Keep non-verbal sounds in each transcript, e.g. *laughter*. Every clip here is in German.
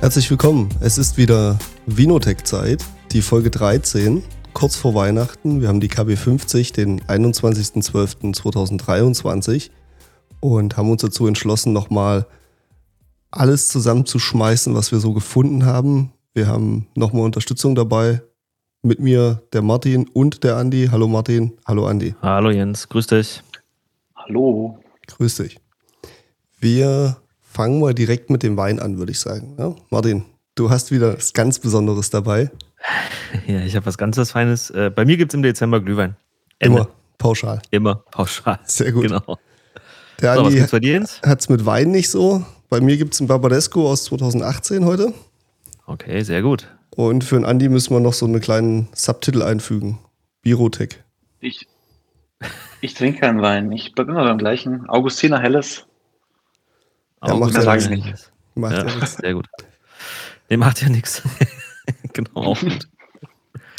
Herzlich willkommen. Es ist wieder Vinotech-Zeit, die Folge 13, kurz vor Weihnachten. Wir haben die KB 50, den 21.12.2023 und haben uns dazu entschlossen, nochmal alles zusammenzuschmeißen, was wir so gefunden haben. Wir haben nochmal Unterstützung dabei. Mit mir der Martin und der Andi. Hallo Martin, hallo Andi. Hallo Jens, grüß dich. Hallo. Grüß dich. Wir fangen mal direkt mit dem Wein an, würde ich sagen. Ja? Martin, du hast wieder was ganz Besonderes dabei. *laughs* Ja, ich habe was ganz was Feines. Äh, bei mir gibt es im Dezember Glühwein. Ende. Immer pauschal. Immer pauschal. Sehr gut. Genau. Der So, was Andi gibt's bei dir, Jens? hat es mit Wein nicht so. Bei mir gibt es einen Barbadesco aus 2018 heute. Okay, sehr gut. Und für den Andi müssen wir noch so einen kleinen Subtitel einfügen. Birotech. Ich, ich trinke keinen Wein. Ich bleibe immer beim gleichen. Augustiner Helles. Ja, Aber macht ja sag ich nichts. nicht. Macht ja Ja, sehr gut. Nee, macht ja nichts. *laughs* genau.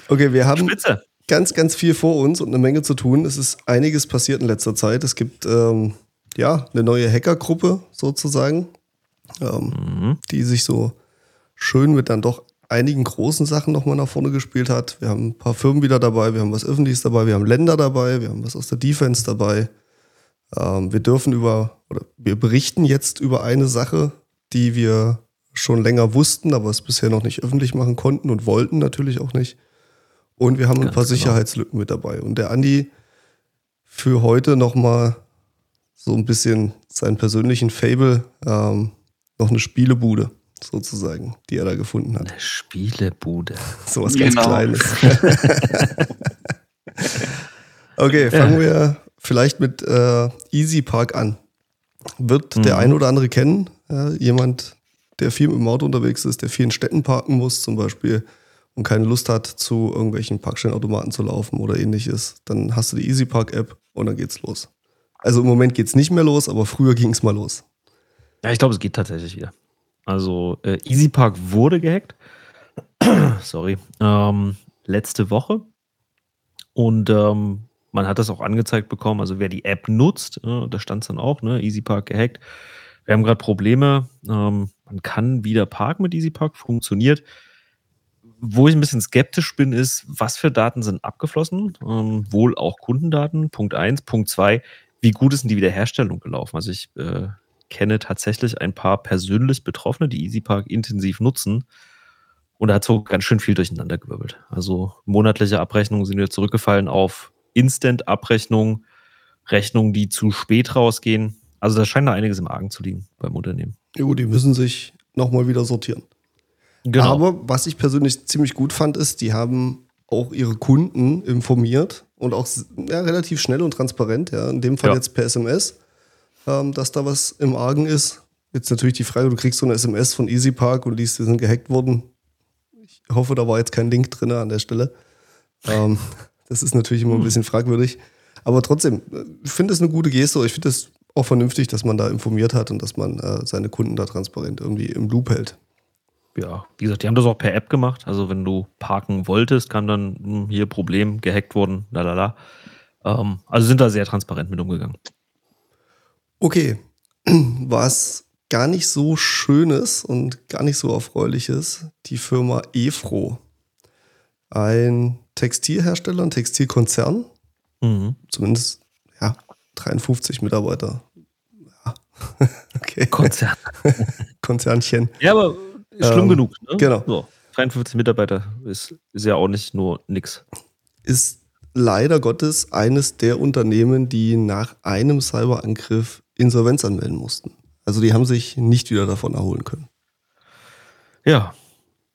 Okay, wir haben Spitze. ganz, ganz viel vor uns und eine Menge zu tun. Es ist einiges passiert in letzter Zeit. Es gibt ähm, ja eine neue Hackergruppe sozusagen, ähm, Mhm. die sich so schön mit dann doch einigen großen Sachen nochmal nach vorne gespielt hat. Wir haben ein paar Firmen wieder dabei, wir haben was Öffentliches dabei, wir haben Länder dabei, wir haben was aus der Defense dabei. Ähm, wir dürfen über, oder wir berichten jetzt über eine Sache, die wir schon länger wussten, aber es bisher noch nicht öffentlich machen konnten und wollten natürlich auch nicht. Und wir haben ein Ganz paar genau. Sicherheitslücken mit dabei. Und der Andi für heute nochmal so ein bisschen seinen persönlichen Fable, ähm, noch eine Spielebude sozusagen, die er da gefunden hat. Eine Spielebude. *laughs* So was ganz Genau. Kleines. *laughs* *laughs* okay, fangen wir vielleicht mit äh, Easy Park an. Wird der Mhm. ein oder andere kennen? Ja, jemand, der viel mit dem Auto unterwegs ist, der viel in Städten parken muss zum Beispiel und keine Lust hat, zu irgendwelchen Parkstellenautomaten zu laufen oder ähnliches, dann hast du die Easy Park App und dann geht's los. Also im Moment geht's nicht mehr los, aber früher ging's mal los. Ja, ich glaube, es geht tatsächlich wieder. Also, äh, EasyPark wurde gehackt. *clears throat* Sorry. Ähm, letzte Woche. Und ähm, man hat das auch angezeigt bekommen. Also, wer die App nutzt, äh, da stand es dann auch, ne? EasyPark gehackt. Wir haben gerade Probleme. Ähm, man kann wieder parken mit EasyPark, funktioniert. Wo ich ein bisschen skeptisch bin, ist, was für Daten sind abgeflossen? Ähm, wohl auch Kundendaten. Punkt eins. Punkt zwei. Wie gut ist denn die Wiederherstellung gelaufen? Also ich äh, kenne tatsächlich ein paar persönlich Betroffene, die EasyPark intensiv nutzen. Und da hat so ganz schön viel durcheinandergewirbelt. Also monatliche Abrechnungen sind wieder zurückgefallen auf Instant-Abrechnungen, Rechnungen, die zu spät rausgehen. Also da scheint da einiges im Argen zu liegen beim Unternehmen. Jo, die müssen sich nochmal wieder sortieren. Genau. Aber was ich persönlich ziemlich gut fand, ist, die haben auch ihre Kunden informiert und auch ja, relativ schnell und transparent, ja, in dem Fall Ja. jetzt per SMS, ähm, dass da was im Argen ist. Jetzt natürlich die Frage, du kriegst so eine SMS von EasyPark und liest, die sind gehackt worden. Ich hoffe, da war jetzt kein Link drin an der Stelle. Ähm, *laughs* *laughs* das ist natürlich immer ein bisschen fragwürdig. Aber trotzdem, äh, ich finde es eine gute Geste. Ich finde es auch vernünftig, dass man da informiert hat und dass man äh, seine Kunden da transparent irgendwie im Loop hält. ja, wie gesagt, die haben das auch per App gemacht. Also wenn du parken wolltest, kam dann hm, hier Problem, gehackt worden, lalala. Ähm, also sind da sehr transparent mit umgegangen. Okay, *clears throat* was gar nicht so schönes und gar nicht so erfreuliches, die Firma Efro. Ein Textilhersteller, ein Textilkonzern, Mhm. zumindest ja, 53 Mitarbeiter. Ja. *laughs* okay, Konzern. *laughs* Konzernchen. Ja, aber schlimm Ähm, genug. Ne? genau. So, 53 Mitarbeiter ist, ist ja auch nicht nur nix. Ist leider Gottes eines der Unternehmen, die nach einem Cyberangriff Insolvenz anmelden mussten. Also die haben sich nicht wieder davon erholen können. Ja,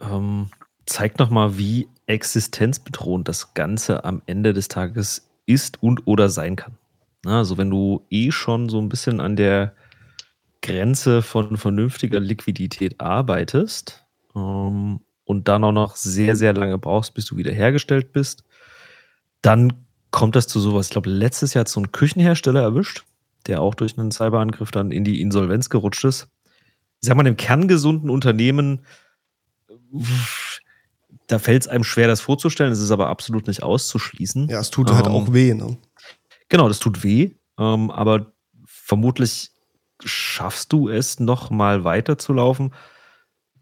ähm, zeigt nochmal, wie existenzbedrohend das Ganze am Ende des Tages ist und oder sein kann. Also wenn du eh schon so ein bisschen an der Grenze von vernünftiger Liquidität arbeitest ähm, und dann auch noch sehr, sehr lange brauchst, bis du wieder hergestellt bist, dann kommt das zu sowas. Ich glaube, letztes Jahr hat so ein Küchenhersteller erwischt, der auch durch einen Cyberangriff dann in die Insolvenz gerutscht ist. Ich sag mal, im kerngesunden Unternehmen, da fällt es einem schwer, das vorzustellen. Es ist aber absolut nicht auszuschließen. Ja, es tut halt Ähm, auch weh. Ne? Genau, das tut weh, ähm, aber vermutlich schaffst du es noch mal weiterzulaufen,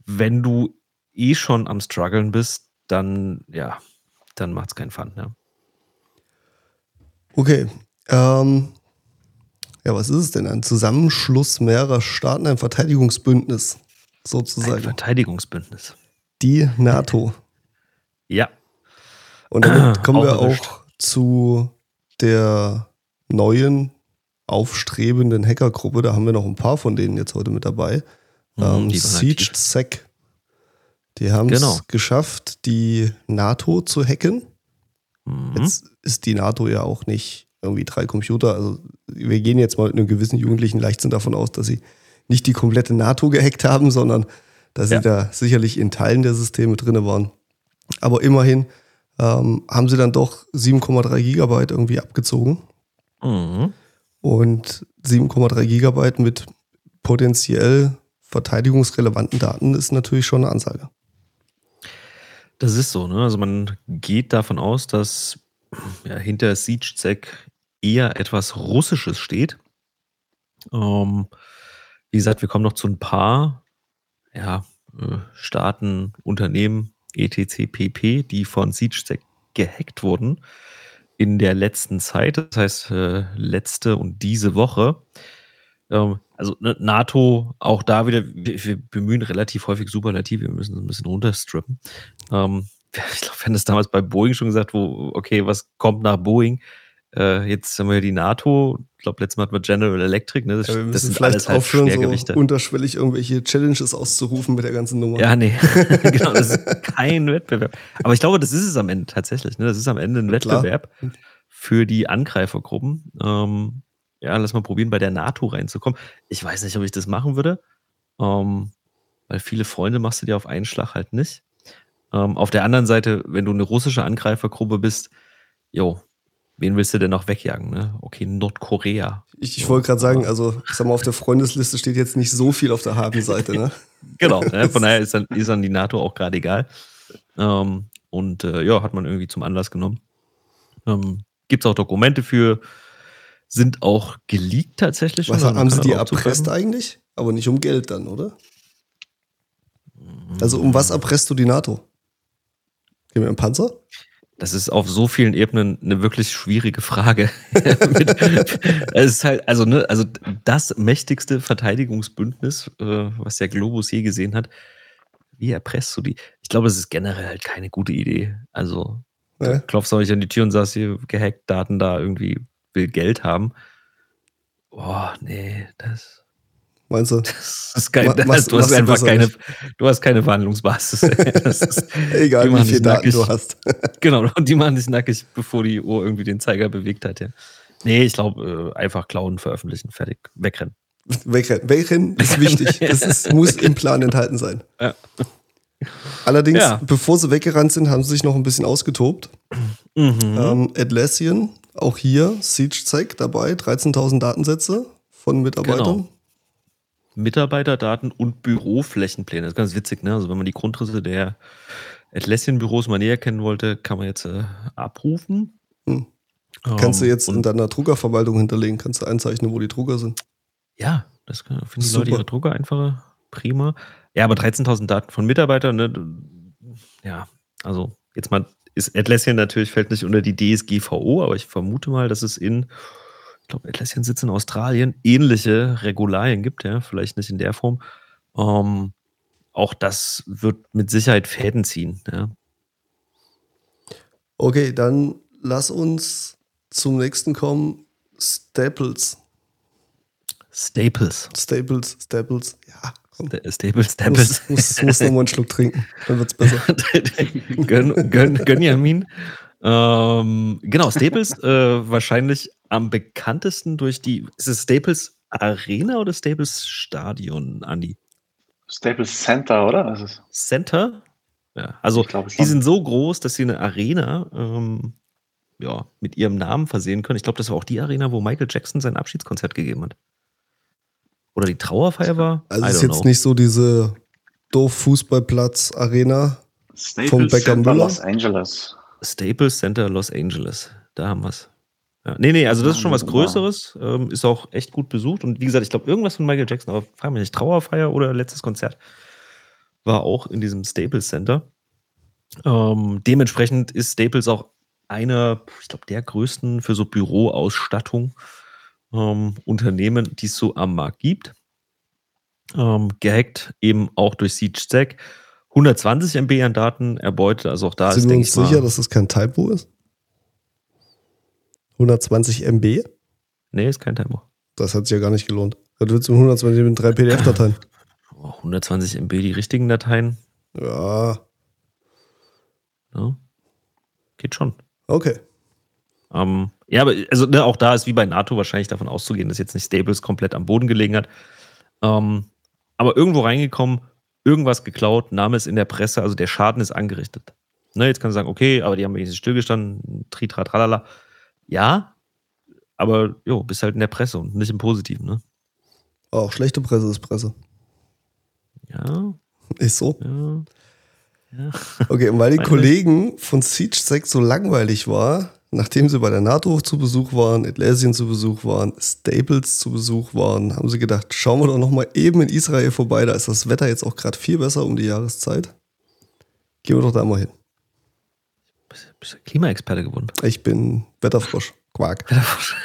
wenn du eh schon am struggeln bist, dann, ja, dann macht es keinen Fun. Ja. Okay. Ähm, ja, was ist es denn? Ein Zusammenschluss mehrerer Staaten, ein Verteidigungsbündnis, sozusagen. Ein Verteidigungsbündnis. Die NATO. Ja. Und damit kommen auch wir auch zu der neuen, aufstrebenden Hackergruppe. Da haben wir noch ein paar von denen jetzt heute mit dabei. Mhm, ähm, SiegeSec. Die haben es genau. geschafft, die NATO zu hacken. Mhm. Jetzt ist die NATO ja auch nicht irgendwie drei Computer. Also wir gehen jetzt mal mit einem gewissen jugendlichen Leichtsinn davon aus, dass sie nicht die komplette NATO gehackt haben, sondern dass ja. sie da sicherlich in Teilen der Systeme drin waren. Aber immerhin ähm, haben sie dann doch 7,3 Gigabyte irgendwie abgezogen. Mhm. Und 7,3 Gigabyte mit potenziell verteidigungsrelevanten Daten ist natürlich schon eine Ansage. Das ist so, ne? Also man geht davon aus, dass ja, hinter SiegeSec eher etwas Russisches steht. Ähm, wie gesagt, wir kommen noch zu ein paar ja, äh, Staaten, Unternehmen, etc. pp., die von SiegeSec gehackt wurden in der letzten Zeit, das heißt äh, letzte und diese Woche. Ähm, also ne, NATO, auch da wieder, wir, wir, bemühen relativ häufig Superlative, wir müssen ein bisschen runterstrippen. Ähm, *laughs* ich glaube, wir haben das damals bei Boeing schon gesagt, wo, okay, was kommt nach Boeing? Äh, jetzt haben wir die NATO, ich glaube, letztes Mal hatten wir General Electric, ne? Das, ja, wir müssen das vielleicht halt aufhören, so unterschwellig irgendwelche Challenges auszurufen mit der ganzen Nummer. Ja, nee, *laughs* *laughs* genau, das ist kein Wettbewerb. Aber ich glaube, das ist es am Ende tatsächlich, ne? Das ist am Ende ein Wettbewerb Klar. für die Angreifergruppen. Ähm, ja, lass mal probieren, bei der NATO reinzukommen. Ich weiß nicht, ob ich das machen würde, ähm, weil viele Freunde machst du dir auf einen Schlag halt nicht. Ähm, auf der anderen Seite, wenn du eine russische Angreifergruppe bist, jo, wen willst du denn noch wegjagen? Ne? Okay, Nordkorea. Ich, ich wollte gerade sagen, also ich sag mal, auf der Freundesliste steht jetzt nicht so viel auf der Habenseite, ne? *laughs* genau, ne? von daher *laughs* ist dann, ist dann die NATO auch gerade egal. Ähm, und äh, ja, hat man irgendwie zum Anlass genommen. Ähm, Gibt es auch Dokumente für, sind auch geleakt tatsächlich. Was haben sie die erpresst eigentlich? Aber nicht um Geld dann, oder? Also um was erpresst du die NATO? Gehen wir im Panzer? Das ist auf so vielen Ebenen eine wirklich schwierige Frage. *laughs* es ist halt, also, ne, also das mächtigste Verteidigungsbündnis, äh, was der Globus je gesehen hat. Wie erpresst du die? Ich glaube, es ist generell halt keine gute Idee. Also, ja. klopfst du euch an die Tür und sagst hier, gehackt, Daten da irgendwie, will Geld haben. Boah, nee, das. Meinst du? Das ist kein, machst, du hast einfach keine, du hast keine Verhandlungsbasis. *laughs* Egal, wie viele Daten du hast. *laughs* genau, und die machen dich nackig, bevor die Uhr irgendwie den Zeiger bewegt hat. Ja. Nee, ich glaube, äh, einfach klauen, veröffentlichen, fertig, wegrennen. Wegrennen. Wegrennen ist *laughs* wichtig. Das ist, muss im Plan enthalten sein. Ja. Allerdings, ja. bevor sie weggerannt sind, haben sie sich noch ein bisschen ausgetobt. Mhm. Ähm, Atlassian, auch hier, Siege dabei, 13.000 Datensätze von Mitarbeitern. Genau. Mitarbeiterdaten und Büroflächenpläne. Das ist ganz witzig, ne? Also wenn man die Grundrisse der Atlassian-Büros mal näher kennen wollte, kann man jetzt äh, abrufen. Hm. Kannst du ähm, jetzt in deiner Druckerverwaltung hinterlegen, kannst du einzeichnen, wo die Drucker sind. Ja, das finden die Leute ihre Drucker einfacher. Prima. Ja, aber 13.000 Daten von Mitarbeitern, ne? Ja, also jetzt mal ist Atlassian natürlich fällt nicht unter die DSGVO, aber ich vermute mal, dass es in ich glaube, Atlassian sitzt in Australien, ähnliche Regularien gibt, ja, vielleicht nicht in der Form. Ähm, auch das wird mit Sicherheit Fäden ziehen. Ja. Okay, dann lass uns zum nächsten kommen. Staples. Staples. Staples, Staples, ja. Staples, Staples. Muss, muss, muss nochmal einen Schluck trinken, dann wird es besser. *laughs* gönn, gönn, Gönjamin. Ähm, genau, Staples äh, wahrscheinlich am bekanntesten durch die. Ist es Staples Arena oder Staples Stadion, Andi? Staples Center, oder? Was ist Center? Ja, also die sind so groß, dass sie eine Arena ähm, ja, mit ihrem Namen versehen können. Ich glaube, das war auch die Arena, wo Michael Jackson sein Abschiedskonzert gegeben hat. Oder die Trauerfeier war? Also es ist jetzt know. nicht so diese doof Fußballplatz-Arena vom Becker Müller. Los Angeles. Staples Center Los Angeles. Da haben wir es. Ja. Nee, nee, also das ist schon was Größeres. Ähm, ist auch echt gut besucht. Und wie gesagt, ich glaube, irgendwas von Michael Jackson, aber frag mich nicht, Trauerfeier oder letztes Konzert. war auch in diesem Staples Center. Ähm, dementsprechend ist Staples auch einer, ich glaube, der größten für so Büroausstattung ähm, Unternehmen, die es so am Markt gibt. Ähm, gehackt eben auch durch SiegeStack. 120 MB an Daten erbeutet, also auch da Sind ist, wir uns ich sicher, mal, dass das kein Typo ist? 120 MB? nee, ist kein Tempo. Das hat sich ja gar nicht gelohnt. Das wird mit 120 mit drei PDF-Dateien. Oh, 120 MB die richtigen Dateien, Ja, ne? geht schon. okay. Ähm, ja, aber also ne, auch da ist wie bei NATO wahrscheinlich davon auszugehen, dass jetzt nicht Staples komplett am Boden gelegen hat. Ähm, aber irgendwo reingekommen, irgendwas geklaut, Name ist in der Presse, also der Schaden ist angerichtet. Ne, jetzt kannst du sagen, okay, aber die haben wenigstens stillgestanden, tritra, tralala. Ja, aber jo, bist halt in der Presse und nicht im Positiven, ne? Auch schlechte Presse ist Presse. Ja, Ist so. ja. Ja. *laughs* Okay, und weil die Meine Kollegen von Siege 6 so langweilig war, nachdem sie bei der NATO zu Besuch waren, Atlassian zu Besuch waren, Staples zu Besuch waren, haben sie gedacht, schauen wir doch noch mal eben in Israel vorbei, da ist das Wetter jetzt auch gerade viel besser um die Jahreszeit. Gehen wir doch da mal hin. Bist, bist Klimaexperte geworden. Ich bin Wetterfrosch. Quark. Wetterfrosch.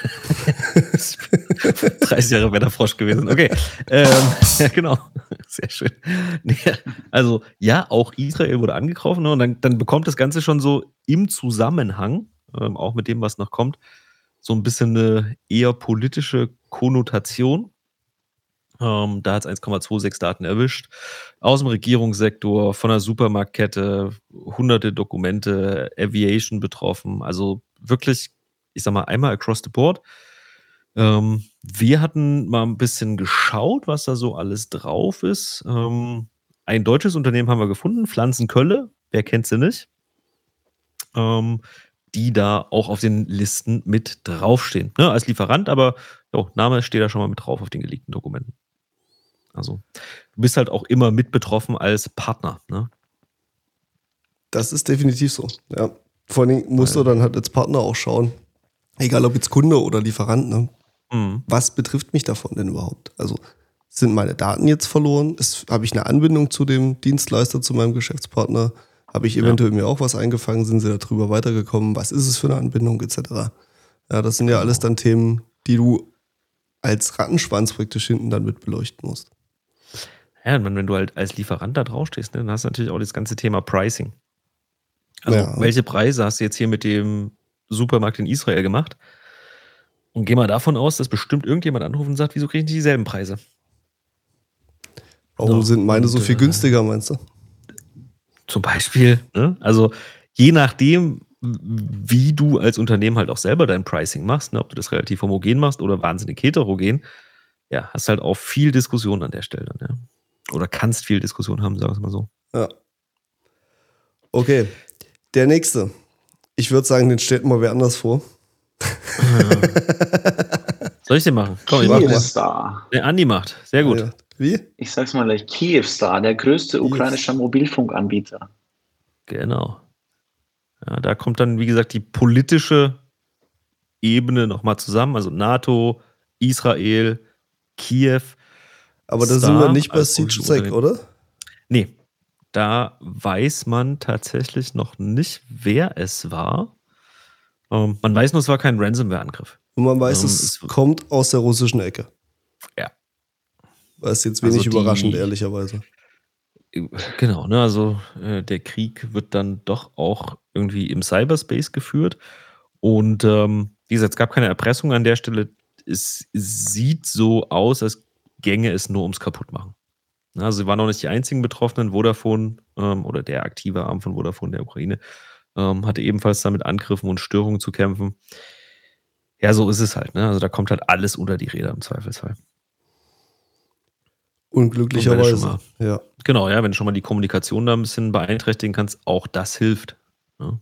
*laughs* 30 Jahre Wetterfrosch gewesen. Okay. Ähm, *laughs* ja, genau. Sehr schön. Also, ja, auch Israel wurde angegriffen ne, und dann, dann bekommt das Ganze schon so im Zusammenhang, ähm, auch mit dem, was noch kommt, so ein bisschen eine eher politische Konnotation. Ähm, da hat es 1,26 Daten erwischt. Aus dem Regierungssektor, von der Supermarktkette, hunderte Dokumente, Aviation betroffen. Also wirklich, ich sag mal, einmal across the board. Ähm, wir hatten mal ein bisschen geschaut, was da so alles drauf ist. Ähm, ein deutsches Unternehmen haben wir gefunden, Pflanzenkölle, wer kennt sie nicht? Ähm, die da auch auf den Listen mit draufstehen. Ne, als Lieferant, aber jo, Name steht da schon mal mit drauf auf den geleakten Dokumenten. Also, du bist halt auch immer mit betroffen als Partner. Ne? Das ist definitiv so. Ja. Vor allen Dingen musst du Weil- dann halt als Partner auch schauen, egal ob jetzt Kunde oder Lieferant, ne? Mhm. was betrifft mich davon denn überhaupt? Also sind meine Daten jetzt verloren? Habe ich eine Anbindung zu dem Dienstleister, zu meinem Geschäftspartner? Habe ich eventuell mir auch was eingefangen? Sind sie darüber weitergekommen? Was ist es für eine Anbindung etc.? Ja, das sind ja alles dann Themen, die du als Rattenschwanz praktisch hinten dann mit beleuchten musst. Ja, und wenn du halt als Lieferant da draufstehst, ne, dann hast du natürlich auch das ganze Thema Pricing. Also, Ja. welche Preise hast du jetzt hier mit dem Supermarkt in Israel gemacht? Und geh mal davon aus, dass bestimmt irgendjemand anruft und sagt, wieso kriege ich nicht dieselben Preise? Warum So, sind meine so viel äh, günstiger, meinst du? Zum Beispiel, ne? Also je nachdem, wie du als Unternehmen halt auch selber dein Pricing machst, ne? ob du das relativ homogen machst oder wahnsinnig heterogen, ja, hast halt auch viel Diskussion an der Stelle. Ne? Oder kannst viel Diskussion haben, sagen wir es mal so. Ja. Okay, der nächste. Ich würde sagen, den stellt mal wer anders vor. *laughs* Soll ich den machen? Komm, ich mach. Kyivstar. Der Andi macht. Sehr gut. Ja. Wie? Ich sag's mal gleich, Kyivstar, der größte ukrainische Mobilfunkanbieter. Genau. Ja, da kommt dann, wie gesagt, die politische Ebene nochmal zusammen. Also NATO, Israel, Kiew. Aber da sind wir nicht bei Siege russisches 6, Unternehmen. oder? Nee, da weiß man tatsächlich noch nicht, wer es war. Ähm, man weiß nur, es war kein Ransomware-Angriff. Und man weiß, Ähm, es es- kommt aus der russischen Ecke. Ja. Das ist jetzt wenig Also die- überraschend, ehrlicherweise. Genau, ne, also äh, der Krieg wird dann doch auch irgendwie im Cyberspace geführt. Und ähm, wie gesagt, es gab keine Erpressung an der Stelle. Es sieht so aus, als gänge es nur ums Kaputtmachen. Also sie waren auch nicht die einzigen Betroffenen. Vodafone ähm, oder der aktive Arm von Vodafone der Ukraine ähm, hatte ebenfalls damit Angriffen und Störungen zu kämpfen. Ja, so ist es halt. Ne? Also da kommt halt alles unter die Räder im Zweifelsfall. Unglücklicherweise. Du Ja. Genau, ja, wenn du schon mal die Kommunikation da ein bisschen beeinträchtigen kannst, auch das hilft. Ne?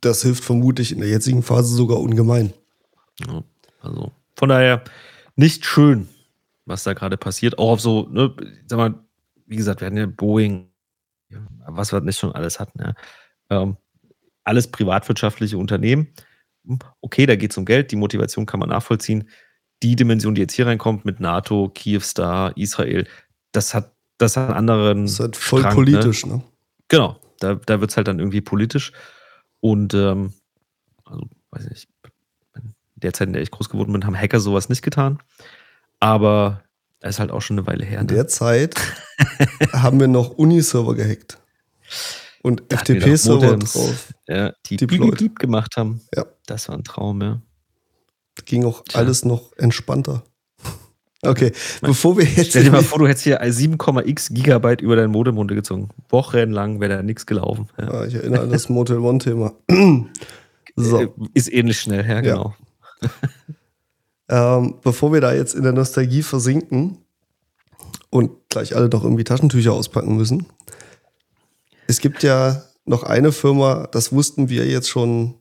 Das hilft vermutlich in der jetzigen Phase sogar ungemein. Ja, also von daher nicht schön, was da gerade passiert. Auch auf so, ne, sag mal, wie gesagt, wir hatten ja Boeing, was wir nicht schon alles hatten. Ja. Ähm, alles privatwirtschaftliche Unternehmen. Okay, da geht es um Geld, die Motivation kann man nachvollziehen. Die Dimension, die jetzt hier reinkommt mit NATO, Kyivstar, Israel, das hat das hat einen anderen. Das ist halt voll Strang, politisch, ne? Genau, da, da wird es halt dann irgendwie politisch. Und ähm, also, weiß ich nicht, in der Zeit, in der ich groß geworden bin, haben Hacker sowas nicht getan. Aber es ist halt auch schon eine Weile her. In Ne? der Zeit *laughs* haben wir noch Uni-Server gehackt. Und FTP-Server drauf. Ja, die Deployed. Beep, gemacht haben. Ja. Das war ein Traum, ja. Ging auch Tja. alles noch entspannter. Okay, bevor wir jetzt. Stell dir mal vor, du hättest hier 7,x Gigabyte über dein Modem runtergezogen. Wochenlang wäre da nichts gelaufen. Ja. Ah, ich erinnere an das *laughs* Motel One-Thema. *clears throat* so. Äh, Ist ähnlich schnell, ja, genau. Ähm, bevor wir da jetzt in der Nostalgie versinken und gleich alle noch irgendwie Taschentücher auspacken müssen. Es gibt ja noch eine Firma, das wussten wir jetzt schon ein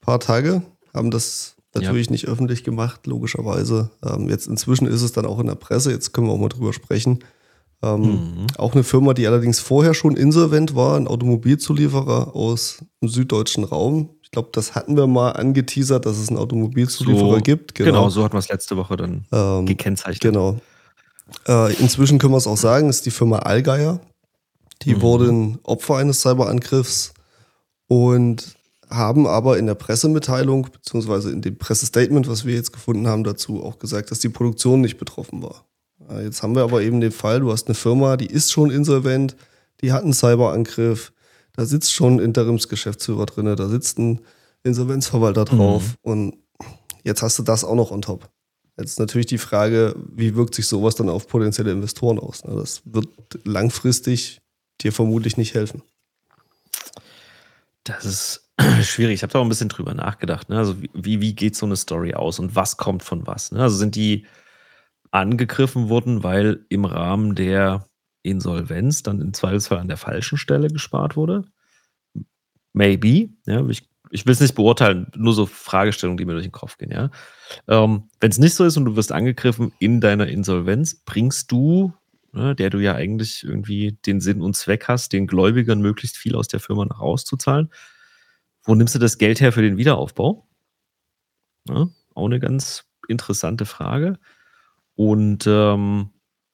paar Tage, haben das natürlich nicht öffentlich gemacht, logischerweise. Ähm, jetzt inzwischen ist es dann auch in der Presse, jetzt können wir auch mal drüber sprechen. Ähm, Mhm. Auch eine Firma, die allerdings vorher schon insolvent war, ein Automobilzulieferer aus dem süddeutschen Raum. Ich glaube, das hatten wir mal angeteasert, dass es einen Automobilzulieferer So, gibt. Genau. so hatten wir es letzte Woche dann Ähm, gekennzeichnet. Genau. Äh, inzwischen können wir es auch sagen, ist die Firma Allgeier. Die Mhm. wurden Opfer eines Cyberangriffs und haben aber in der Pressemitteilung, beziehungsweise in dem Pressestatement, was wir jetzt gefunden haben, dazu auch gesagt, dass die Produktion nicht betroffen war. Äh, Jetzt haben wir aber eben den Fall, du hast eine Firma, die ist schon insolvent, die hat einen Cyberangriff, da sitzt schon ein Interimsgeschäftsführer drin, da sitzt ein Insolvenzverwalter drauf und jetzt hast du das auch noch on top. Jetzt ist natürlich die Frage, wie wirkt sich sowas dann auf potenzielle Investoren aus? ne? Das wird langfristig dir vermutlich nicht helfen. Das ist *clears throat* schwierig. Ich habe da auch ein bisschen drüber nachgedacht. Ne? Also wie, wie geht so eine Story aus und was kommt von was? Ne? Also sind die angegriffen worden, weil im Rahmen der Insolvenz dann im Zweifelsfall an der falschen Stelle gespart wurde? Maybe. Ja, ich ich will es nicht beurteilen, nur so Fragestellungen, die mir durch den Kopf gehen. Ja? Ähm, Wenn es nicht so ist und du wirst angegriffen in deiner Insolvenz, bringst du, ne, der du ja eigentlich irgendwie den Sinn und Zweck hast, den Gläubigern möglichst viel aus der Firma nach auszuzahlen, wo nimmst du das Geld her für den Wiederaufbau? Ja, auch eine ganz interessante Frage. Und ähm,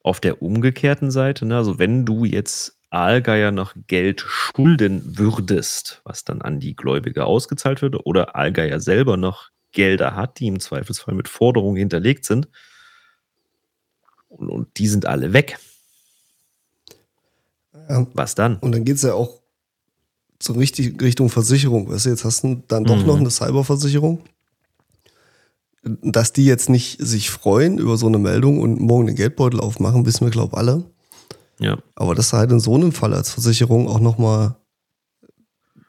auf der umgekehrten Seite, ne, also wenn du jetzt Allgeier noch Geld schulden würdest, was dann an die Gläubiger ausgezahlt wird, oder Allgeier selber noch Gelder hat, die im Zweifelsfall mit Forderungen hinterlegt sind, und, und die sind alle weg. Ja, Was dann? und dann geht es ja auch so richtig Richtung Versicherung. Weißt du, jetzt hast du dann doch Mhm. noch eine Cyberversicherung. Dass die jetzt nicht sich freuen über so eine Meldung und morgen den Geldbeutel aufmachen, wissen wir, glaube ich, alle. Ja. Aber dass du halt in so einem Fall als Versicherung auch nochmal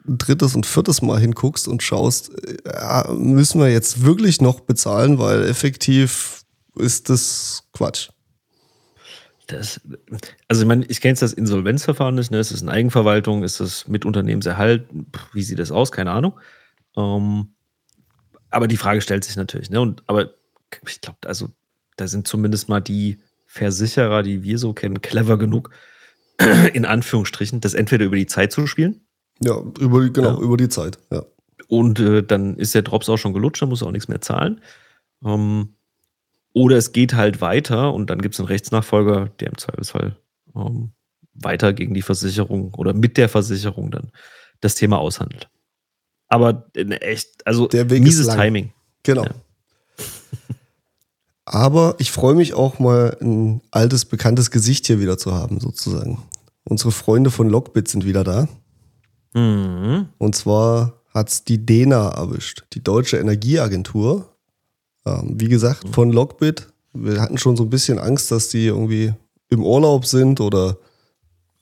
ein drittes und viertes Mal hinguckst und schaust, äh, ja, müssen wir jetzt wirklich noch bezahlen, weil effektiv ist das Quatsch. Das, also ich meine, ich kenne jetzt das Insolvenzverfahren nicht, ne? Ist es eine Eigenverwaltung, ist es mit Unternehmenserhalt? Wie sieht das aus? Keine Ahnung. Ähm, aber die Frage stellt sich natürlich, ne? Und aber ich glaube, also da sind zumindest mal die Versicherer, die wir so kennen, clever genug, *clears throat* in Anführungsstrichen, das entweder über die Zeit zu spielen Ja, über, die- genau, Ja. über die Zeit. Ja. und äh, dann ist der Drops auch schon gelutscht, dann muss er auch nichts mehr zahlen. Ähm, oder es geht halt weiter und dann gibt es einen Rechtsnachfolger, der im Zweifelsfall ähm, weiter gegen die Versicherung oder mit der Versicherung dann das Thema aushandelt. Aber in echt, also Der Weg mieses. Timing. Genau. Ja. *laughs* Aber ich freue mich auch mal, ein altes, bekanntes Gesicht hier wieder zu haben, sozusagen. Unsere Freunde von Lockbit sind wieder da. Mhm. Und zwar hat's die DENA erwischt, die Deutsche Energieagentur. Ähm, wie gesagt, von Lockbit. Wir hatten schon so ein bisschen Angst, dass die irgendwie im Urlaub sind oder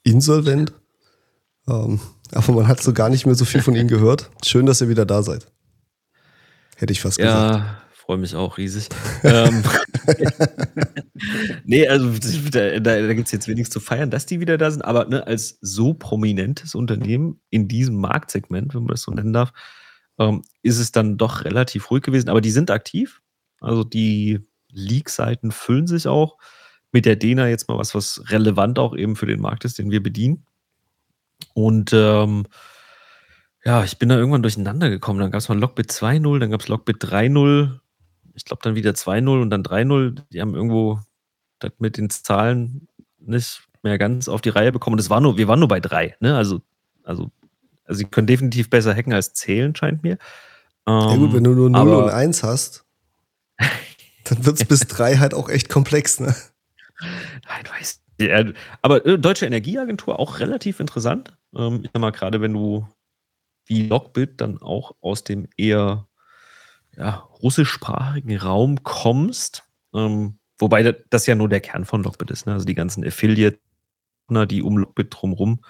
insolvent. Ähm, aber man hat so gar nicht mehr so viel von ihnen gehört. Schön, dass ihr wieder da seid. Hätte ich fast gesagt. Ja, freue mich auch riesig. ähm, *laughs* nee, also da, da, da gibt es jetzt wenig zu feiern, dass die wieder da sind, aber ne, als so prominentes Unternehmen in diesem Marktsegment, wenn man das so nennen darf, ähm, ist es dann doch relativ ruhig gewesen. Aber die sind aktiv. Also die Leak-Seiten füllen sich auch. Mit der DENA jetzt mal was, was relevant auch eben für den Markt ist, den wir bedienen. Und ähm, ja, ich bin da irgendwann durcheinander gekommen. Dann gab es mal Lockbit 2.0, dann gab es Lockbit 3.0, ich glaube dann wieder 2.0 und dann 3.0. Die haben irgendwo das mit den Zahlen nicht mehr ganz auf die Reihe bekommen. Das war nur, wir waren nur bei drei, ne? Also, also, also sie können definitiv besser hacken als zählen, scheint mir. ja gut, wenn du nur 0 und 1 hast, dann wird es *laughs* bis 3 halt auch echt komplex, ne? Nein, weiß ja, aber äh, Deutsche Energieagentur auch relativ interessant. Ähm, ich sag mal, gerade wenn du wie Lockbit dann auch aus dem eher ja, russischsprachigen Raum kommst, ähm, wobei das ja nur der Kern von Lockbit ist. Ne? Also die ganzen Affiliate, die um Lockbit drumherum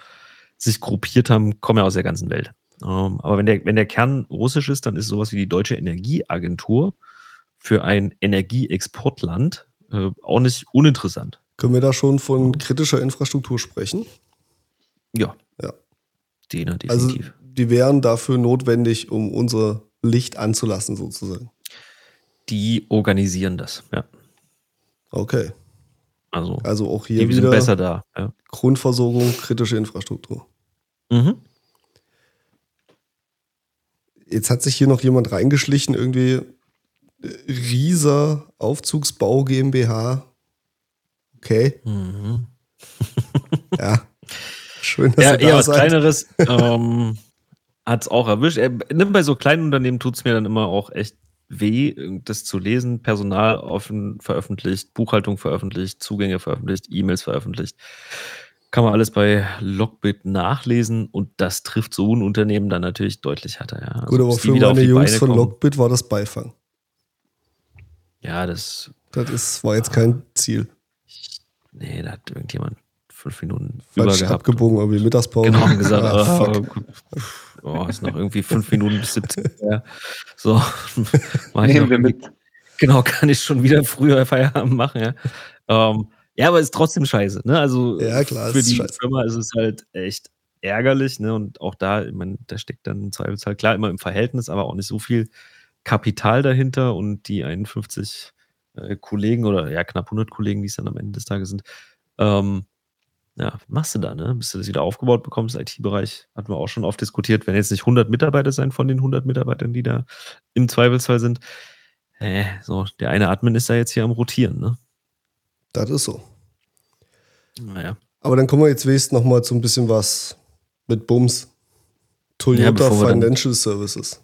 sich gruppiert haben, kommen ja aus der ganzen Welt. Ähm, aber wenn der, wenn der Kern russisch ist, dann ist sowas wie die Deutsche Energieagentur für ein Energieexportland äh, auch nicht uninteressant. Können wir da schon von kritischer Infrastruktur sprechen? Ja. Ja. Die, ne, Also definitiv. die wären dafür notwendig, um unser Licht anzulassen, sozusagen. die organisieren das, ja. Okay. Also, Also auch hier die sind wieder besser da. Ja. Grundversorgung, kritische Infrastruktur. Mhm. Jetzt hat sich hier noch jemand reingeschlichen, irgendwie Rieser Aufzugsbau GmbH. Okay, Mhm. ja. Schön, dass Ja, ihr eher da was seid. Kleineres ähm, hat es auch erwischt. Bei so kleinen Unternehmen tut es mir dann immer auch echt weh, das zu lesen. Personal offen veröffentlicht, Buchhaltung veröffentlicht, Zugänge veröffentlicht, E-Mails veröffentlicht. Kann man alles bei Lockbit nachlesen und das trifft so ein Unternehmen dann natürlich deutlich härter. Ja. Also Gut, aber für meine Jungs Beine von kommen. Lockbit war das Beifang. Ja, das. Das ist, war jetzt kein Ziel. Nee, da hat irgendjemand fünf Minuten Falsch über gehabt. abgebogen, irgendwie Mittagspause. Genau, und gesagt, *laughs* Ah, fuck. oh, ist noch irgendwie fünf Minuten bis 17 Uhr. Ja. So, *laughs* Nehmen wir mit. *laughs* Genau, kann ich schon wieder früher Feierabend machen, ja. Ähm, ja, aber ist trotzdem scheiße, ne? Also Ja, klar, für die scheiße. Firma ist es halt echt ärgerlich, ne? Und auch da, ich meine, da steckt dann im Zweifelsfall klar immer im Verhältnis, aber auch nicht so viel Kapital dahinter und die 51 äh, Kollegen oder ja, knapp 100 Kollegen, die es dann am Ende des Tages sind, ähm, ja, machst du da, ne? Bis du das wieder aufgebaut bekommst, IT-Bereich, hatten wir auch schon oft diskutiert, wenn jetzt nicht 100 Mitarbeiter sein von den 100 Mitarbeitern, die da im Zweifelsfall sind. Äh, so, der eine Admin ist da jetzt hier am Rotieren, ne? Das ist so. Naja. Aber dann kommen wir jetzt wenigstens noch mal zu ein bisschen was mit Bums. Ja, Toyota bevor wir dann- Financial Services.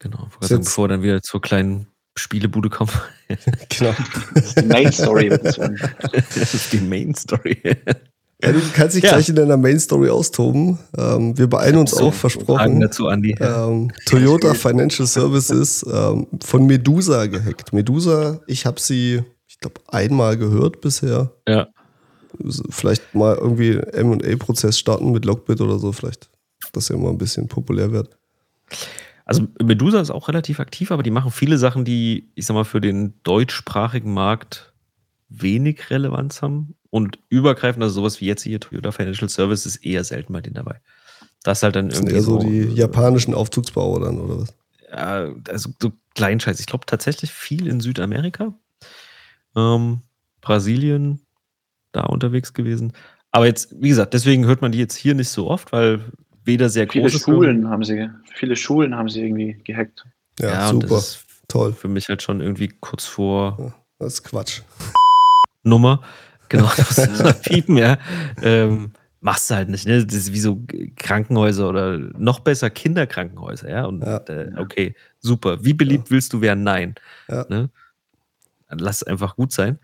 Genau, sagen, jetzt- bevor wir dann wieder zur kleinen Spielebude kommen. *laughs* Genau. Das ist die Main Story. das ist die Main Story. Ja, du kannst dich Ja. gleich in deiner Main Story austoben. Ähm, wir beeilen uns auch, Fragen versprochen. dazu, Andi. Ähm, Toyota Financial Services ähm, von Medusa gehackt. Medusa, ich habe sie, ich glaube, einmal gehört bisher. Ja. Vielleicht mal irgendwie M&A-Prozess starten mit Lockbit oder so, vielleicht, dass er mal ein bisschen populär wird. Also Medusa ist auch relativ aktiv, aber die machen viele Sachen, die, ich sag mal, für den deutschsprachigen Markt wenig Relevanz haben und übergreifend, also sowas wie jetzt hier Toyota Financial Services eher selten bei denen dabei. Das ist halt dann Das sind irgendwie eher so die äh, japanischen Aufzugsbauer dann, oder was? Ja, also so Kleinscheiß. Ich glaube tatsächlich viel in Südamerika. Ähm, Brasilien, da unterwegs gewesen. Aber jetzt, wie gesagt, deswegen hört man die jetzt hier nicht so oft, weil weder sehr Viele große Schulen haben sie, viele Schulen haben sie irgendwie gehackt. Ja, ja, super, das ist toll. für mich halt schon irgendwie kurz vor Das ist Quatsch. Nummer. Genau, *laughs* das piepen, ja. Ähm, machst du halt nicht, ne? Das ist wie so Krankenhäuser oder noch besser Kinderkrankenhäuser, ja. Und Ja. äh, okay, super. Wie beliebt willst du werden? Nein. Ja. Ne? Lass es einfach gut sein.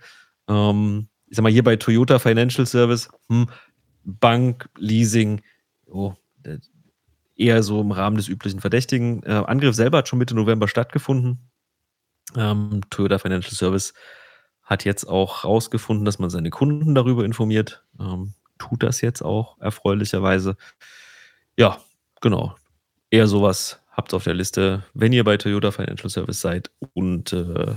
Ähm, ich sag mal, hier bei Toyota Financial Service, hm, Bank, Leasing, oh, eher so im Rahmen des üblichen Verdächtigen. Äh, Angriff selber hat schon Mitte November stattgefunden. Ähm, Toyota Financial Service hat jetzt auch rausgefunden, dass man seine Kunden darüber informiert. Ähm, tut das jetzt auch erfreulicherweise. Ja, genau. Eher sowas habt auf der Liste, wenn ihr bei Toyota Financial Service seid und äh,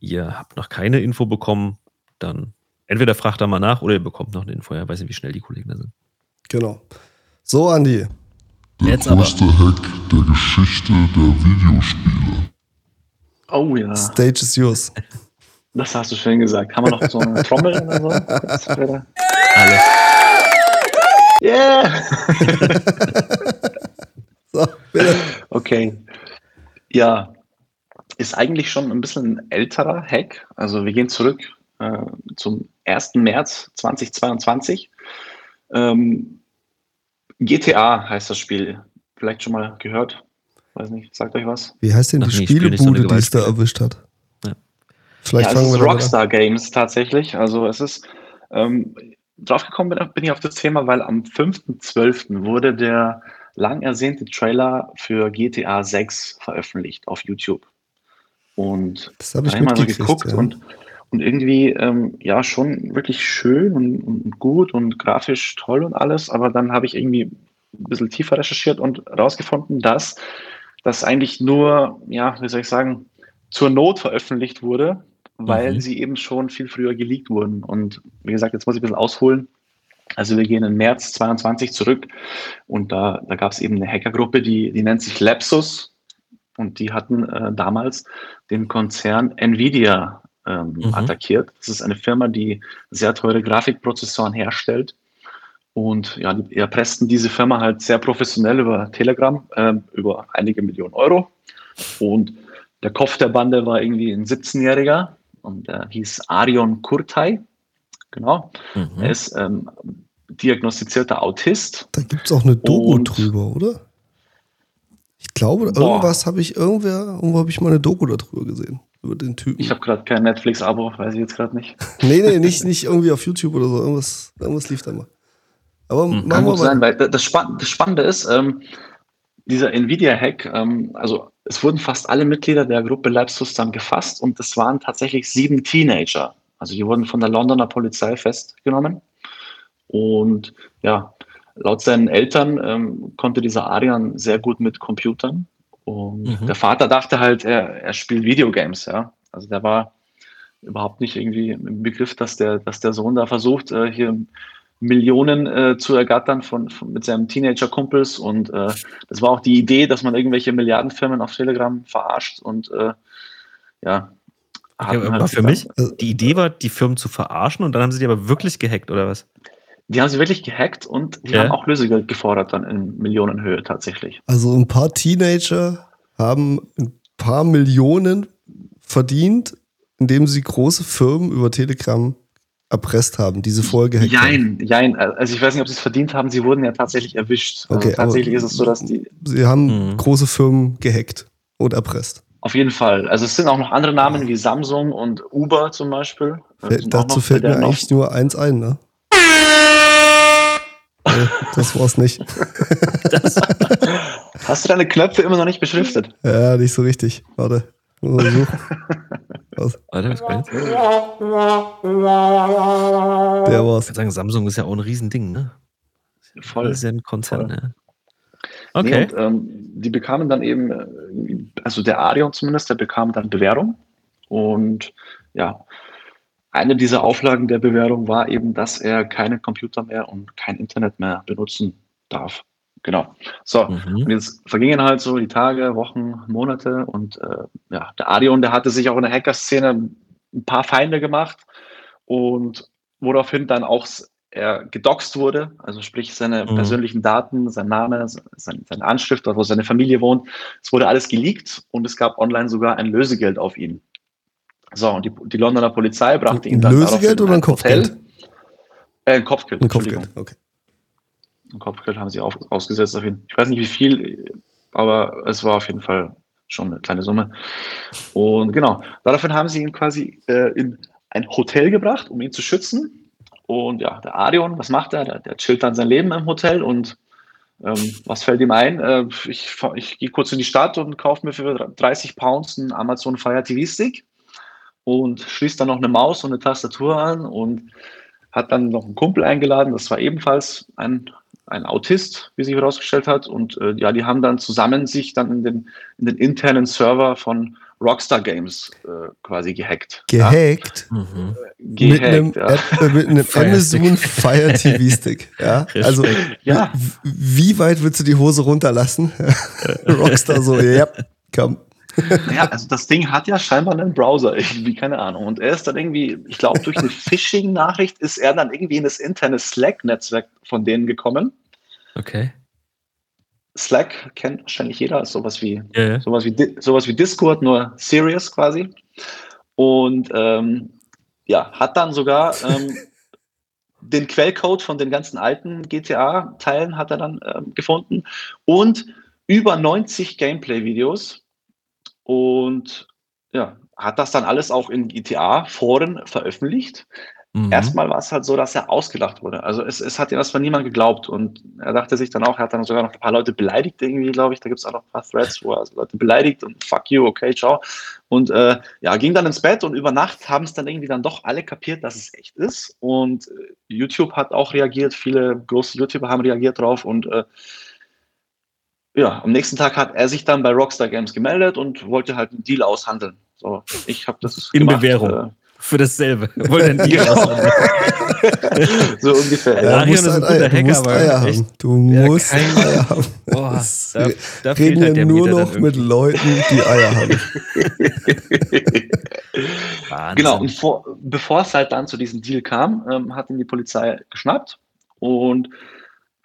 ihr habt noch keine Info bekommen, dann entweder fragt da mal nach oder ihr bekommt noch eine Info. Ja, weiß nicht, wie schnell die Kollegen da sind. Genau. So, Andi. Der Jetzt aber. größte Hack der Geschichte der Videospiele. Oh ja, Stage is yours. das hast du schön gesagt. Haben wir noch so eine *laughs* Trommel oder so? Alles. Yeah! *laughs* So, bitte. Okay. Ja, ist eigentlich schon ein bisschen ein älterer Hack. Also wir gehen zurück äh, zum 1. März 2022. Ähm, GTA heißt das Spiel. Vielleicht schon mal gehört. Weiß nicht, sagt euch was? Wie heißt denn Ach die nee, so Spielebude, eine die es da erwischt hat? Ja. Vielleicht ja, es fangen ist wir. Rockstar Games tatsächlich. Also es ist ähm, draufgekommen bin, bin ich auf das Thema, weil am 5.12. wurde der lang ersehnte Trailer für GTA 6 veröffentlicht auf YouTube. Und Das habe ich habe ich mal so geguckt ja. und, und irgendwie, ähm, ja, schon wirklich schön und, und gut und grafisch toll und alles, aber dann habe ich irgendwie ein bisschen tiefer recherchiert und herausgefunden, dass das eigentlich nur, ja, wie soll ich sagen, zur Not veröffentlicht wurde, weil Mhm. sie eben schon viel früher geleakt wurden. Und wie gesagt, jetzt muss ich ein bisschen ausholen. Also wir gehen in März 22 zurück und da, da gab es eben eine Hackergruppe, die, die nennt sich Lapsus und die hatten äh, damals den Konzern Nvidia ähm, Mhm. attackiert. Das ist eine Firma, die sehr teure Grafikprozessoren herstellt. Und ja, die erpressten diese Firma halt sehr professionell über Telegram, ähm, über einige Millionen Euro. Und der Kopf der Bande war irgendwie ein 17-Jähriger und der hieß Arion Kurtay. Genau. Mhm. Er ist ähm, diagnostizierter Autist. Da gibt es auch eine Doku Und- drüber, oder? Ich glaube, Boah. irgendwas habe ich, irgendwer, irgendwo habe ich mal eine Doku darüber gesehen. Über den Typen. Ich habe gerade kein Netflix-Abo, weiß ich jetzt gerade nicht. *laughs* nee, nee, nicht, nicht irgendwie auf YouTube oder so. Irgendwas, irgendwas lief da mal. Aber Hm, machen Kann wir gut mal. sein, weil das, Spann das Spannende ist, ähm, dieser Nvidia-Hack, ähm, also es wurden fast alle Mitglieder der Gruppe Lapsus dann gefasst und es waren tatsächlich sieben Teenager. Also die wurden von der Londoner Polizei festgenommen. Und ja, laut seinen Eltern ähm, konnte dieser Arian sehr gut mit Computern. Und Mhm. der Vater dachte halt, er, er spielt Videogames, ja. Also der war überhaupt nicht irgendwie im Begriff, dass der, dass der Sohn da versucht, äh, hier Millionen äh, zu ergattern von, von mit seinem Teenager-Kumpels. Und äh, das war auch die Idee, dass man irgendwelche Milliardenfirmen auf Telegram verarscht und äh, ja. Okay, halt für mich, die Idee war, die Firmen zu verarschen und dann haben sie die aber wirklich gehackt, oder was? Die haben sie wirklich gehackt und die Ja. haben auch Lösegeld gefordert dann in Millionenhöhe tatsächlich. Also ein paar Teenager haben ein paar Millionen verdient, indem sie große Firmen über Telegram erpresst haben, diese vorher gehackt haben. Jein, jein. Also ich weiß nicht, ob sie es verdient haben. Sie wurden ja tatsächlich erwischt. Also Okay, aber- tatsächlich ist es so, dass die Sie haben Mhm. große Firmen gehackt und erpresst. auf jeden Fall. Also es sind auch noch andere Namen wie Samsung und Uber zum Beispiel. Äh, auch Dazu fällt mir eigentlich nur eins ein, ne? Nee, das war's nicht. Hast du deine Knöpfe immer noch nicht beschriftet? Ja, nicht so richtig. Warte. Was? Warte, was du? Ich Der war's. würde sagen, Samsung ist ja auch ein Riesending, ne? Voll. Das ist ja ein Konzern, Voll. Nee, Okay. und, ähm, die bekamen dann eben, äh, also der Arion zumindest, der bekam dann Bewährung. Und ja, eine dieser Auflagen der Bewährung war eben, dass er keine Computer mehr und kein Internet mehr benutzen darf. Genau. So, Mhm. und jetzt vergingen halt so die Tage, Wochen, Monate und äh, ja, der Arion, der hatte sich auch in der Hacker-Szene ein paar Feinde gemacht und woraufhin dann auch er gedoxt wurde, also sprich seine Mhm. persönlichen Daten, sein Name, sein, seine Anschrift, dort wo seine Familie wohnt, es wurde alles geleakt und es gab online sogar ein Lösegeld auf ihn. So, und die, die Londoner Polizei brachte ihn dann Lösegeld oder ein Kopfgeld? Hotel. Äh, ein Kopfgeld. Ein. Kopfgeld. Okay. Ein Kopfgeld haben sie auf, ausgesetzt auf ihn. Ich weiß nicht wie viel, aber es war auf jeden Fall schon eine kleine Summe. Und genau, daraufhin haben sie ihn quasi äh, in ein Hotel gebracht, um ihn zu schützen. Und ja, der Arion, was macht er? Der, der chillt dann sein Leben im Hotel und ähm, was fällt ihm ein? Äh, ich ich gehe kurz in die Stadt und kaufe mir für 30 Pounds einen Amazon Fire TV Stick und schließt dann noch eine Maus und eine Tastatur an und hat dann noch einen Kumpel eingeladen, das war ebenfalls ein, ein Autist, wie sich herausgestellt hat. Und äh, ja, die haben dann zusammen sich dann in den, in den internen Server von Rockstar Games äh, quasi gehackt. Gehackt. Mhm. Ja, mit einem, gehackt, ja. App, äh, mit einem Fire Amazon Fire TV Stick. Ja, also Ja. wie weit willst du die Hose runterlassen? *laughs* Rockstar so, ja, komm. Ja, also das Ding hat ja scheinbar einen Browser, irgendwie, keine Ahnung. Und er ist dann irgendwie, ich glaube, durch eine *laughs* Phishing-Nachricht ist er dann irgendwie in das interne Slack-Netzwerk von denen gekommen. Okay. Slack kennt wahrscheinlich jeder, ist sowas wie Ja, ja. sowas wie, sowas wie Discord, nur serious quasi. Und ähm, ja, hat dann sogar ähm, *laughs* den Quellcode von den ganzen alten GTA-Teilen hat er dann ähm, gefunden und über 90 Gameplay-Videos und ja, hat das dann alles auch in GTA-Foren veröffentlicht. Mhm. Erstmal war es halt so, dass er ausgelacht wurde. Also es, es hat ihm erstmal niemand geglaubt und er dachte sich dann auch, er hat dann sogar noch ein paar Leute beleidigt irgendwie, glaube ich. Da gibt es auch noch ein paar Threads, wo er also Leute beleidigt und fuck you, okay, ciao. Und äh, ja, ging dann ins Bett und über Nacht haben es dann irgendwie dann doch alle kapiert, dass es echt ist. Und äh, YouTube hat auch reagiert, viele große YouTuber haben reagiert drauf und äh, ja, am nächsten Tag hat er sich dann bei Rockstar Games gemeldet und wollte halt einen Deal aushandeln. So, ich habe das in gemacht, Bewährung. Äh, für dasselbe. *laughs* Wollte einen Deal genau. *laughs* so ungefähr. Ja, Arion ist ein guter Hacker, du musst Eier haben. Du musst kein, Eier haben. Boah, da, da reden halt wir nur noch mit Leuten, die Eier haben. *laughs* genau, und vor, bevor es halt dann zu diesem Deal kam, ähm, hat ihn die Polizei geschnappt und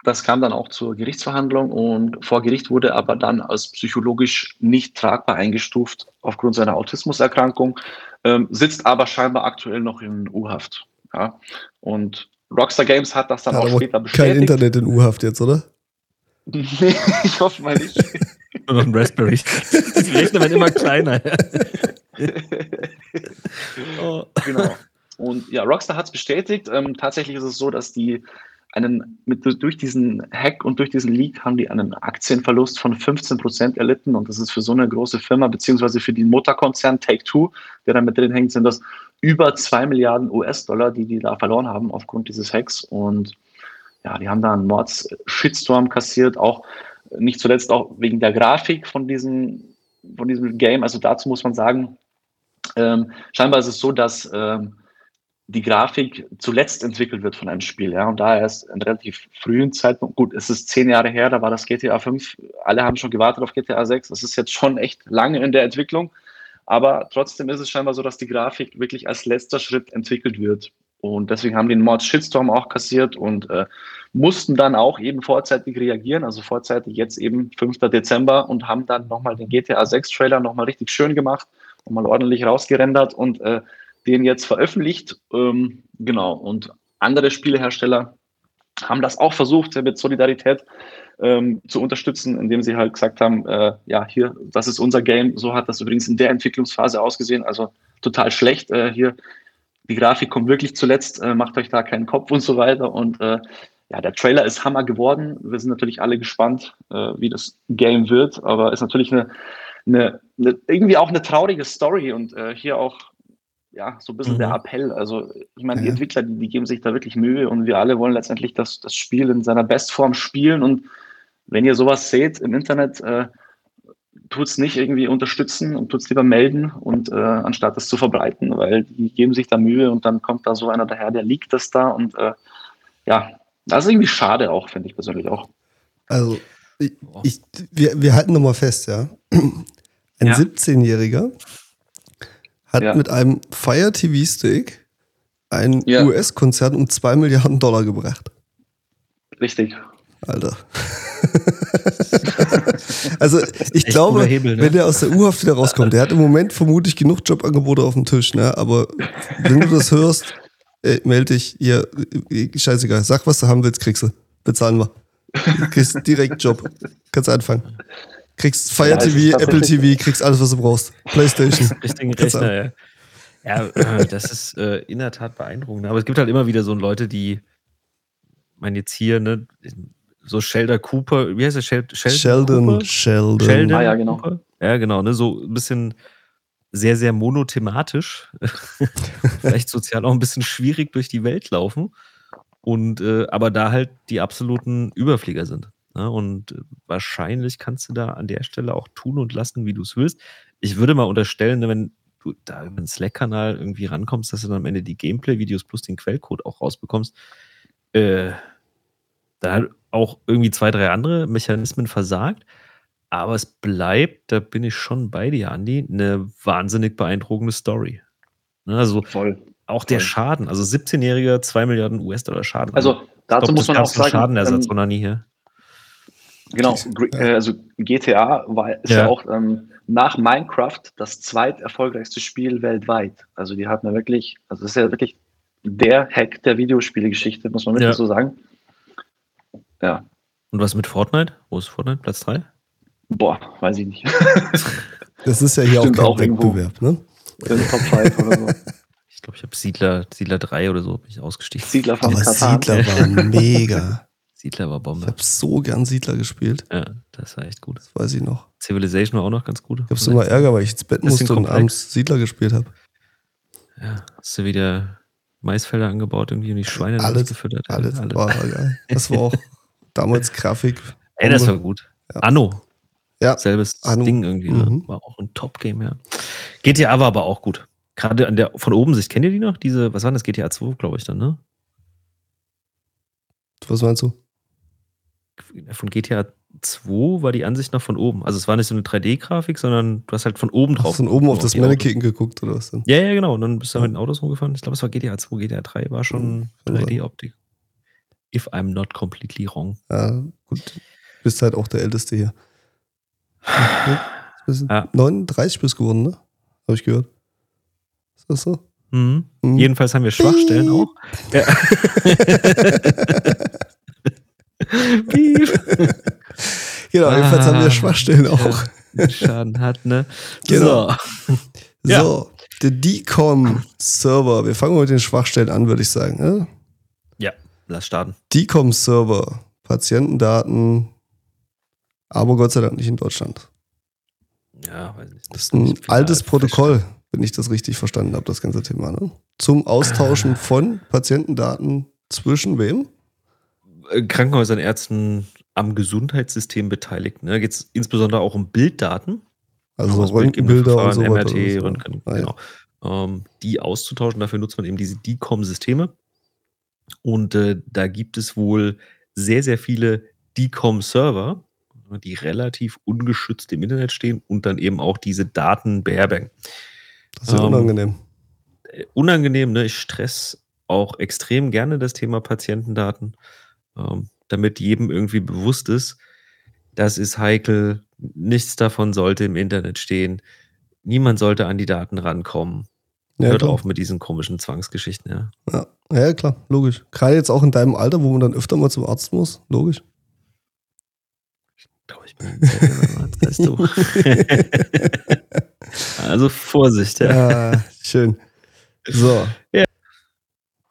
das kam dann auch zur Gerichtsverhandlung und vor Gericht wurde aber dann als psychologisch nicht tragbar eingestuft aufgrund seiner Autismuserkrankung, ähm, sitzt aber scheinbar aktuell noch in U-Haft. Ja. Und Rockstar Games hat das dann ja, auch später bestätigt. Kein Internet in U-Haft jetzt, oder? nee, *laughs* ich hoffe mal nicht. *laughs* Nur noch ein Raspberry. Die Rechner werden immer kleiner. oh. *laughs* Genau. Und ja, Rockstar hat es bestätigt. Ähm, tatsächlich ist es so, dass die einen, mit, durch diesen Hack und durch diesen Leak haben die einen Aktienverlust von 15 Prozent erlitten. Und das ist für so eine große Firma, beziehungsweise für den Mutterkonzern Take-Two, der da mit drin hängt, sind das über 2 Milliarden US-Dollar, die die da verloren haben aufgrund dieses Hacks. Und ja, die haben da einen Mords-Shitstorm kassiert, auch nicht zuletzt auch wegen der Grafik von diesem, von diesem Game. Also dazu muss man sagen, ähm, scheinbar ist es so, dass ähm, die Grafik zuletzt entwickelt wird von einem Spiel. Ja, und da erst in relativ frühen Zeitpunkt, gut, es ist zehn Jahre her, da war das GTA 5, alle haben schon gewartet auf GTA 6, das ist jetzt schon echt lange in der Entwicklung, aber trotzdem ist es scheinbar so, dass die Grafik wirklich als letzter Schritt entwickelt wird. Und deswegen haben die den Mod Shitstorm auch kassiert und äh, mussten dann auch eben vorzeitig reagieren, also vorzeitig jetzt eben 5. Dezember und haben dann nochmal den GTA 6 Trailer nochmal richtig schön gemacht, nochmal ordentlich rausgerendert und äh, den jetzt veröffentlicht. Ähm, genau. Und andere Spielehersteller haben das auch versucht, mit Solidarität ähm, zu unterstützen, indem sie halt gesagt haben, äh, ja, hier, das ist unser Game. So hat das übrigens in der Entwicklungsphase ausgesehen. Also total schlecht. Äh, hier, die Grafik kommt wirklich zuletzt, äh, macht euch da keinen Kopf und so weiter. Und äh, ja, der Trailer ist Hammer geworden. Wir sind natürlich alle gespannt, äh, wie das Game wird, aber ist natürlich eine, eine, eine, irgendwie auch eine traurige Story und äh, hier auch ja, so ein bisschen mhm. der Appell. Also, ich meine, die Entwickler, die, die, geben sich da wirklich Mühe und wir alle wollen letztendlich das, das Spiel in seiner Bestform spielen. Und wenn ihr sowas seht im Internet, äh, tut es nicht irgendwie unterstützen und tut es lieber melden und äh, anstatt das zu verbreiten, weil die geben sich da Mühe und dann kommt da so einer daher, der liegt das da und äh, ja, das ist irgendwie schade auch, finde ich persönlich auch. Also, ich, ich, wir, wir halten nochmal fest, ja. Ein ja. 17-Jähriger hat ja. mit einem Fire TV Stick einen ja. US-Konzern um 2 Milliarden Dollar gebracht. Richtig. Alter. *laughs* also ich glaube, Hebel, ne? wenn der aus der U-Haft wieder rauskommt, der hat im Moment vermutlich genug Jobangebote auf dem Tisch, ne? Aber wenn du das hörst, ey, melde dich hier, scheißegal, sag, was du haben willst, kriegst du. Bezahlen wir. Kriegst direkt Job. Kannst anfangen. Kriegst Fire ja, TV, Apple TV, kriegst alles, was du brauchst. Playstation. Richtigen Rechner, ja. Ja, äh, das ist äh, in der Tat beeindruckend. Aber es gibt halt immer wieder so Leute, die, ich meine jetzt hier, ne, so Sheldon Cooper, wie heißt der? Shel Sheldon, Sheldon, Cooper? Sheldon. Sheldon ah, ja, genau. Cooper? Ja, genau, ne, so ein bisschen sehr, sehr monothematisch. *laughs* Vielleicht sozial auch ein bisschen schwierig durch die Welt laufen. Und, äh, aber da halt die absoluten Überflieger sind. Ne? Und wahrscheinlich kannst du da an der Stelle auch tun und lassen, wie du es willst. Ich würde mal unterstellen, wenn du da über den Slack-Kanal irgendwie rankommst, dass du dann am Ende die Gameplay-Videos plus den Quellcode auch rausbekommst. Äh, da hat auch irgendwie zwei, drei andere Mechanismen versagt. Aber es bleibt, da bin ich schon bei dir, Andi, eine wahnsinnig beeindruckende Story. Ne, also Voll. auch der Voll. Schaden, also 17-jähriger 2 Milliarden US-Dollar Schaden. Also dazu muss man auch sagen, Schadenersatz, ähm, sondern nie hier. Genau, äh, also GTA war, ist ja, ja auch ähm, nach Minecraft das zweiterfolgreichste Spiel weltweit. Also die hatten ja wirklich, also das ist ja wirklich der Hack der Videospielegeschichte, muss man wirklich Ja. so sagen. Ja, Und was mit Fortnite? Wo ist Fortnite? Platz 3? boah, weiß ich nicht. *laughs* Das ist ja hier Stimmt auch kein auch. Wettbewerb, ne? In Top 5 oder so. Ich glaube, ich habe Siedler, Siedler 3 oder so bin ich ausgestiegen. Siedler von Aber Katan. Siedler war *laughs* mega. Siedler war Ich Bombe. habe so gern Siedler gespielt. Ja, das war echt gut. Das weiß ich noch. Civilization war auch noch ganz gut. Ich hab's immer Ärger, weil ich ins Bett musste und abends Siedler gespielt habe. Ja, hast du wieder Maisfelder angebaut irgendwie und die Schweine Alles, gefüttert? Ja, Alles war geil. Das war auch damals Grafik. Ey, das war gut. Ja. Anno. Ja. Selbes Anno. Ding irgendwie. Mhm. Ne? War auch ein Top-Game, ja. GTA war aber auch gut. Gerade an der von oben Sicht, kennt ihr die noch? Diese, was war das? GTA 2, glaube ich dann, ne? Was meinst du? Von GTA 2 war die Ansicht noch von oben. Also es war nicht so eine 3D-Grafik, sondern du hast halt von oben drauf. Hast du von oben auf das. Mannequin geguckt oder was denn? Ja, ja, genau. Und dann bist du Ja. mit den Autos rumgefahren. Ich glaube, es war GTA 2, GTA 3 war schon Kann sein. 3D-Optik. If I'm not completely wrong. Ja, gut. Bist halt auch der Älteste hier. *sighs* Bist du Ja. 39 bist geworden, ne? Habe ich gehört. Ist das so? Mhm. Mhm. Jedenfalls haben wir Schwachstellen auch. Ja. *laughs* *laughs* *laughs* Genau, jedenfalls haben wir Ah, Schwachstellen auch. Schaden hat, ne? Genau. So. Ja. So, der DCOM-Server. Wir fangen mal mit den Schwachstellen an, würde ich sagen. Ne? Ja, lass starten. DCOM-Server. Patientendaten. Aber Gott sei Dank nicht in Deutschland. Ja, weiß nicht. Das ist ein altes. Protokoll, wenn ich das richtig verstanden habe, das ganze Thema. Ne? Zum Austauschen Ah. von Patientendaten zwischen wem? Äh, Krankenhäusern, Ärzten am Gesundheitssystem beteiligt. Ne? Geht es insbesondere auch um Bilddaten. Also aus Röntgenbilder und so weiter. MRT, so. Röntgen, Ah, ja. genau. Ähm, die auszutauschen. Dafür nutzt man eben diese DCOM-Systeme. Und äh, da gibt es wohl sehr, sehr viele DCOM-Server, die relativ ungeschützt im Internet stehen und dann eben auch diese Daten beherbergen. Das ist ja Ähm, unangenehm. Äh, Unangenehm, ne? Ich stress auch extrem gerne das Thema Patientendaten, ähm, damit jedem irgendwie bewusst ist, das ist heikel, nichts davon sollte im Internet stehen, niemand sollte an die Daten rankommen. Ja, Hört klar. auf mit diesen komischen Zwangsgeschichten, ja. Ja. ja, klar, logisch. Gerade jetzt auch in deinem Alter, wo man dann öfter mal zum Arzt muss, logisch. Ich glaube, ich bin weißt du. *laughs* also Vorsicht, ja. Ja, schön. So. Ja.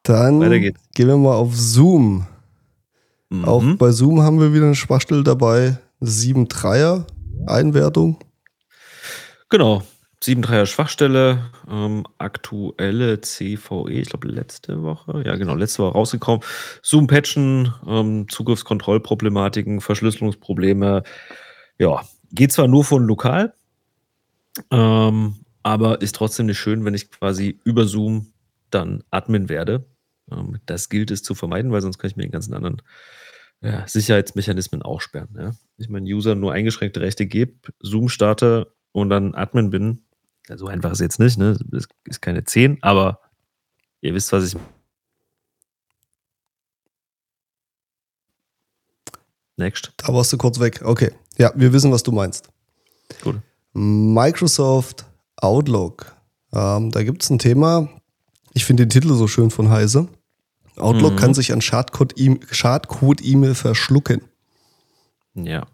Dann gehen wir mal auf Zoom. Auch Mhm. bei Zoom haben wir wieder eine Schwachstelle dabei. 7.3er Einwertung. Genau. 7.3er Schwachstelle, ähm, aktuelle CVE, ich glaube letzte Woche, ja genau, letzte Woche rausgekommen. Zoom-Patchen, ähm, Zugriffskontrollproblematiken, Verschlüsselungsprobleme. Ja, geht zwar nur von lokal, ähm, aber ist trotzdem nicht schön, wenn ich quasi über Zoom dann Admin werde. Ähm, das gilt es zu vermeiden, weil sonst kann ich mir den ganzen anderen ja, Sicherheitsmechanismen auch sperren. Ja? Ich meinen User nur eingeschränkte Rechte gebe, Zoom starte und dann Admin bin. Ja, so einfach ist jetzt nicht, ne? Das ist keine 10, aber ihr wisst, was ich. Next. Da warst du kurz weg. Okay. Ja, wir wissen, was du meinst. Gut. Microsoft Outlook. Ähm, da gibt es ein Thema. Ich finde den Titel so schön von Heise. Outlook Mhm. kann sich an Schadcode-E- Schadcode-E-Mail verschlucken. Ja.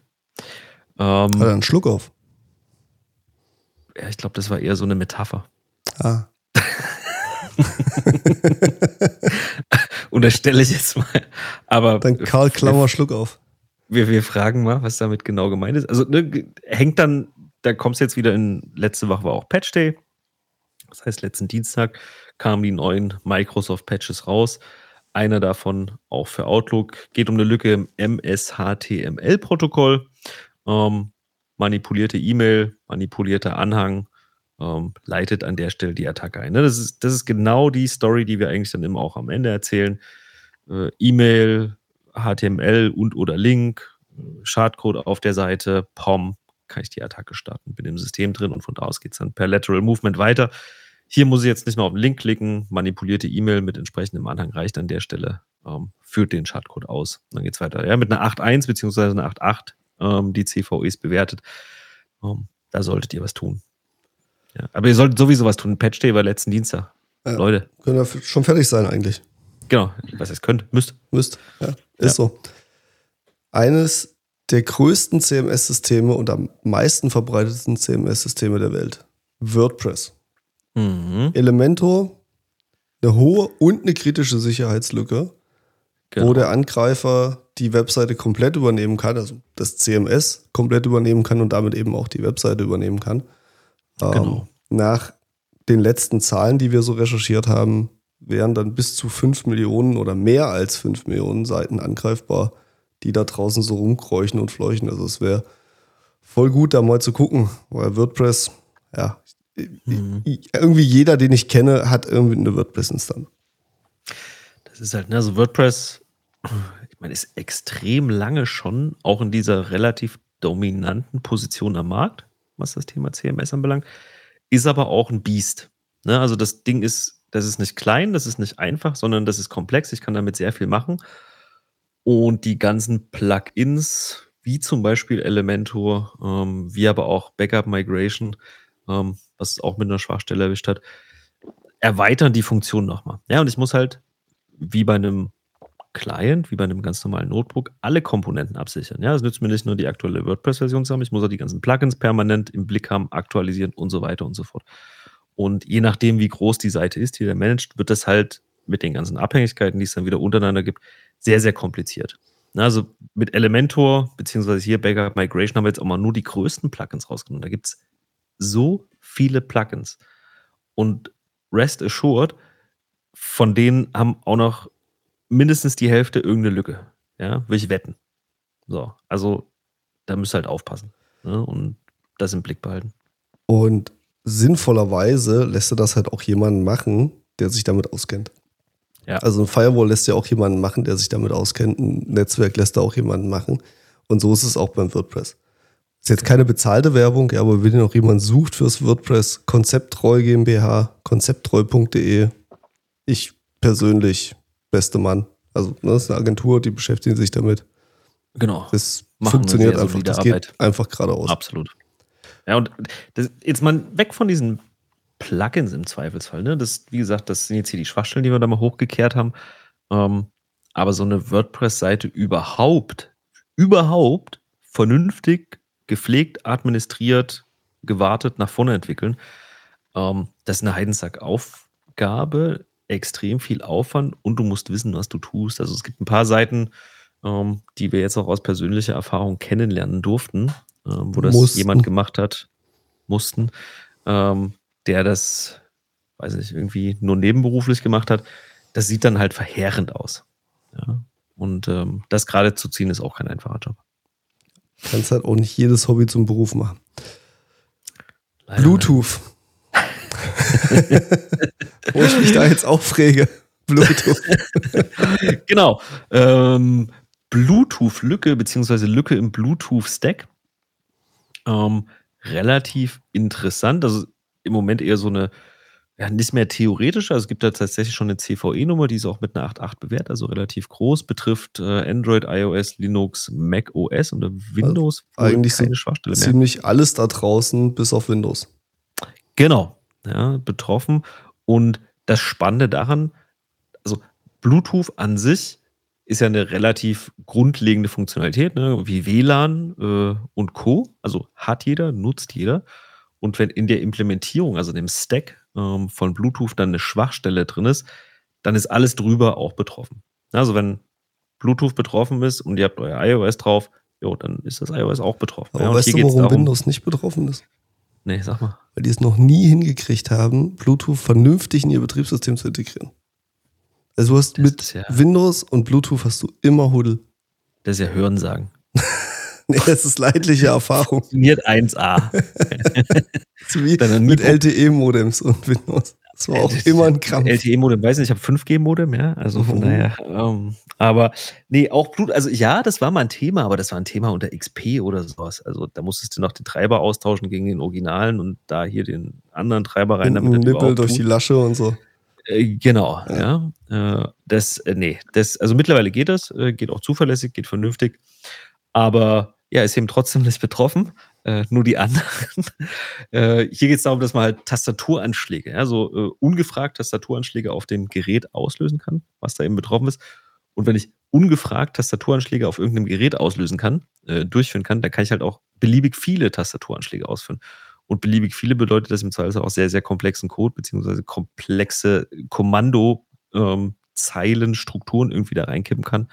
Ähm, Hat er einen Schluck auf? ja ich glaube, das war eher so eine Metapher. Ah. *laughs* Unterstelle ich jetzt mal. Aber Dann Karl Klammer Schluck auf. wir, wir fragen mal, was damit genau gemeint ist. Also ne, hängt dann, da kommst du jetzt wieder in, letzte Woche war auch Patch Day. Das heißt, letzten Dienstag kamen die neuen Microsoft Patches raus. Einer davon auch für Outlook. Geht um eine Lücke im MS-HTML-Protokoll. Ähm, manipulierte E-Mail, manipulierter Anhang ähm, leitet an der Stelle die Attacke ein. Das, ist, das ist genau die Story, die wir eigentlich dann immer auch am Ende erzählen. Äh, E-Mail, HTML und oder Link, äh, Schadcode auf der Seite, POM, kann ich die Attacke starten, bin im System drin und von da aus geht es dann per Lateral Movement weiter. Hier muss ich jetzt nicht mehr auf den Link klicken, manipulierte E-Mail mit entsprechendem Anhang reicht an der Stelle, ähm, führt den Schadcode aus. Dann geht es weiter. Ja, mit einer 8.1 bzw. einer 8.8 ähm, die CVEs bewertet. Ähm, da solltet ihr was tun. Ja, aber ihr solltet sowieso was tun. Patch Day war letzten Dienstag. Ja. Leute, Können wir f- schon fertig sein eigentlich. genau, was ihr könnt, müsst. Müsst. Ja, ist Ja. so. Eines der größten CMS-Systeme und am meisten verbreitetsten CMS-Systeme der Welt. WordPress. Mhm. Elementor, eine hohe und eine kritische Sicherheitslücke, Genau. wo der Angreifer die Webseite komplett übernehmen kann, also das CMS komplett übernehmen kann und damit eben auch die Webseite übernehmen kann. Ähm, Genau. Nach den letzten Zahlen, die wir so recherchiert haben, wären dann bis zu 5 Millionen oder mehr als 5 Millionen Seiten angreifbar, die da draußen so rumkräuchen und fleuchen. Also es wäre voll gut, da mal zu gucken, weil WordPress, ja, Mhm. irgendwie jeder, den ich kenne, hat irgendwie eine WordPress-Instanz. Das ist halt, ne, also WordPress, ich meine, ist extrem lange schon auch in dieser relativ dominanten Position am Markt, was das Thema CMS anbelangt, ist aber auch ein Biest. Ne? Also das Ding ist, das ist nicht klein, das ist nicht einfach, sondern das ist komplex. Ich kann damit sehr viel machen. Und die ganzen Plugins, wie zum Beispiel Elementor, ähm, wie aber auch Backup Migration, ähm, was auch mit einer Schwachstelle erwischt hat, erweitern die Funktion nochmal. Ja, und ich muss halt, wie bei einem Client, wie bei einem ganz normalen Notebook, alle Komponenten absichern. Ja, es nützt mir nicht nur die aktuelle WordPress-Version zu haben, ich muss auch die ganzen Plugins permanent im Blick haben, aktualisieren und so weiter und so fort. Und je nachdem, wie groß die Seite ist, die der managt, wird das halt mit den ganzen Abhängigkeiten, die es dann wieder untereinander gibt, sehr, sehr kompliziert. Also mit Elementor, beziehungsweise hier Backup Migration, haben wir jetzt auch mal nur die größten Plugins rausgenommen. Da gibt es so viele Plugins. Und Rest Assured, von denen haben auch noch mindestens die Hälfte irgendeine Lücke. Ja, will ich wetten. So, also da müsst ihr halt aufpassen ne? und das im Blick behalten. Und sinnvollerweise lässt er das halt auch jemanden machen, der sich damit auskennt. Ja. Also ein Firewall lässt ja auch jemanden machen, der sich damit auskennt. Ein Netzwerk lässt er auch jemanden machen. Und so ist es auch beim WordPress. Ist jetzt keine bezahlte Werbung, aber wenn ihr noch jemanden sucht fürs WordPress, Konzepttreu GmbH, konzepttreu.de. Ich persönlich, beste Mann. Also, ne, das ist eine Agentur, die beschäftigen sich damit. Genau. Das Machen funktioniert einfach. Das geht einfach geradeaus. Absolut. Ja, und das, jetzt mal weg von diesen Plugins im Zweifelsfall. Ne? Das, wie gesagt, das sind jetzt hier die Schwachstellen, die wir da mal hochgekehrt haben. Ähm, aber so eine WordPress-Seite überhaupt, überhaupt vernünftig, gepflegt, administriert, gewartet, nach vorne entwickeln, ähm, das ist eine Heidensack-Aufgabe, extrem viel Aufwand und du musst wissen, was du tust. Also es gibt ein paar Seiten, ähm, die wir jetzt auch aus persönlicher Erfahrung kennenlernen durften, ähm, wo das Mussten. jemand gemacht hat, mussten, ähm, der das, weiß nicht, irgendwie nur nebenberuflich gemacht hat. Das sieht dann halt verheerend aus. Ja? Und ähm, das gerade zu ziehen, ist auch kein einfacher Job. Kannst halt auch nicht jedes Hobby zum Beruf machen. Leider Bluetooth. *laughs* Wo ich mich da jetzt aufrege. Bluetooth. *laughs* Genau. Ähm, Bluetooth-Lücke, beziehungsweise Lücke im Bluetooth-Stack. Ähm, relativ interessant. Also im Moment eher so eine, ja, nicht mehr theoretische. Also es gibt da tatsächlich schon eine CVE-Nummer, die ist auch mit einer 8.8 bewährt, also relativ groß, betrifft äh, Android, iOS, Linux, Mac OS und Windows. wohl eigentlich keine Schwachstelle mehr. Ziemlich alles da draußen, bis auf Windows. Genau, ja, betroffen. Und das Spannende daran, also Bluetooth an sich ist ja eine relativ grundlegende Funktionalität, ne, wie WLAN äh, und Co. Also hat jeder, nutzt jeder. Und wenn in der Implementierung, also dem Stack ähm, von Bluetooth dann eine Schwachstelle drin ist, dann ist alles drüber auch betroffen. Also wenn Bluetooth betroffen ist und ihr habt euer iOS drauf, jo, dann ist das iOS auch betroffen. Aber ja, weißt du, warum darum- Windows nicht betroffen ist? Nee, sag mal. Weil die es noch nie hingekriegt haben, Bluetooth vernünftig in ihr Betriebssystem zu integrieren. Also du hast Das mit ja- Windows und Bluetooth hast du immer Huddle. Das ist ja Hörensagen. *laughs* Nee, das ist leidliche *laughs* Erfahrung. Funktioniert 1A. Das ist wie mit LTE-Modems und Windows. Das war auch immer ein Krampf. LTE-Modem, weiß nicht, ich habe 5G-Modem, ja, also von Mhm. daher. Ähm, aber nee, auch Blut, also ja, das war mal ein Thema, aber das war ein Thema unter XP oder sowas. Also da musstest du noch den Treiber austauschen gegen den Originalen und da hier den anderen Treiber rein, damit Nippel überhaupt durch tut. die Lasche und so. Äh, Genau, ja. Äh, das, äh, nee, das, also mittlerweile geht das, geht auch zuverlässig, geht vernünftig, aber ja, ist eben trotzdem nicht betroffen. äh, nur die anderen. *laughs* äh, hier geht es darum, dass man halt Tastaturanschläge, also äh, ungefragt Tastaturanschläge auf dem Gerät auslösen kann, was da eben betroffen ist. Und wenn ich ungefragt Tastaturanschläge auf irgendeinem Gerät auslösen kann, äh, durchführen kann, dann kann ich halt auch beliebig viele Tastaturanschläge ausführen. Und beliebig viele bedeutet, dass ich im Zweifelsfall auch sehr, sehr komplexen Code beziehungsweise komplexe Kommandozeilen, ähm, Strukturen irgendwie da reinkippen kann.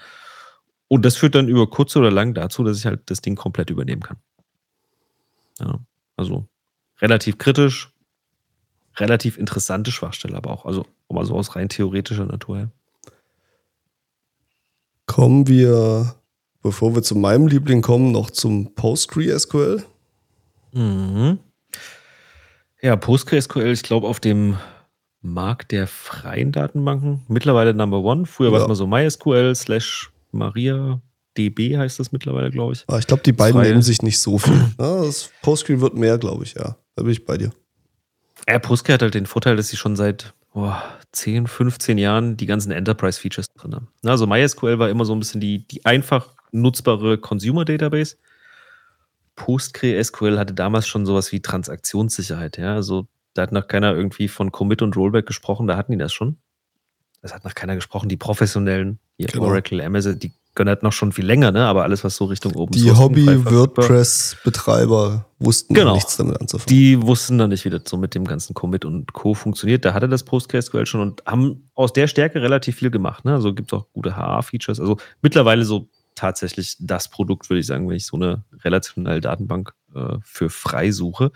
Und das führt dann über kurz oder lang dazu, dass ich halt das Ding komplett übernehmen kann. Ja, also relativ kritisch, relativ interessante Schwachstelle, aber auch, also mal so aus rein theoretischer Natur her. Kommen wir, bevor wir zu meinem Liebling kommen, noch zum PostgreSQL. Mhm. Ja, PostgreSQL, ich glaube, auf dem Markt der freien Datenbanken mittlerweile Number One. Früher ja. war es mal so MySQL slash Maria DB heißt das mittlerweile, glaube ich. Ah, ich glaube, die beiden nehmen sich nicht so viel. *laughs* Ja, das Postgre wird mehr, glaube ich, ja. Da bin ich bei dir. Ja, Postgre hat halt den Vorteil, dass sie schon seit oh, 10, 15 Jahren die ganzen Enterprise-Features drin haben. Also MySQL war immer so ein bisschen die, die einfach nutzbare Consumer-Database. PostgreSQL hatte damals schon sowas wie Transaktionssicherheit. Ja, also da hat noch keiner irgendwie von Commit und Rollback gesprochen, da hatten die das schon. Das hat noch keiner gesprochen. Die professionellen, hier genau. Oracle, Amazon, die können halt noch schon viel länger, ne? aber alles, was so Richtung oben Die Hobby-WordPress-Betreiber wussten genau. nichts damit anzufangen. Die wussten dann nicht, wie das so mit dem ganzen Commit und Co. funktioniert. Da hatte das PostgreSQL schon und haben aus der Stärke relativ viel gemacht. Ne? Also gibt es auch gute HA-Features. Also mittlerweile so tatsächlich das Produkt, würde ich sagen, wenn ich so eine relationelle Datenbank äh, für frei suche.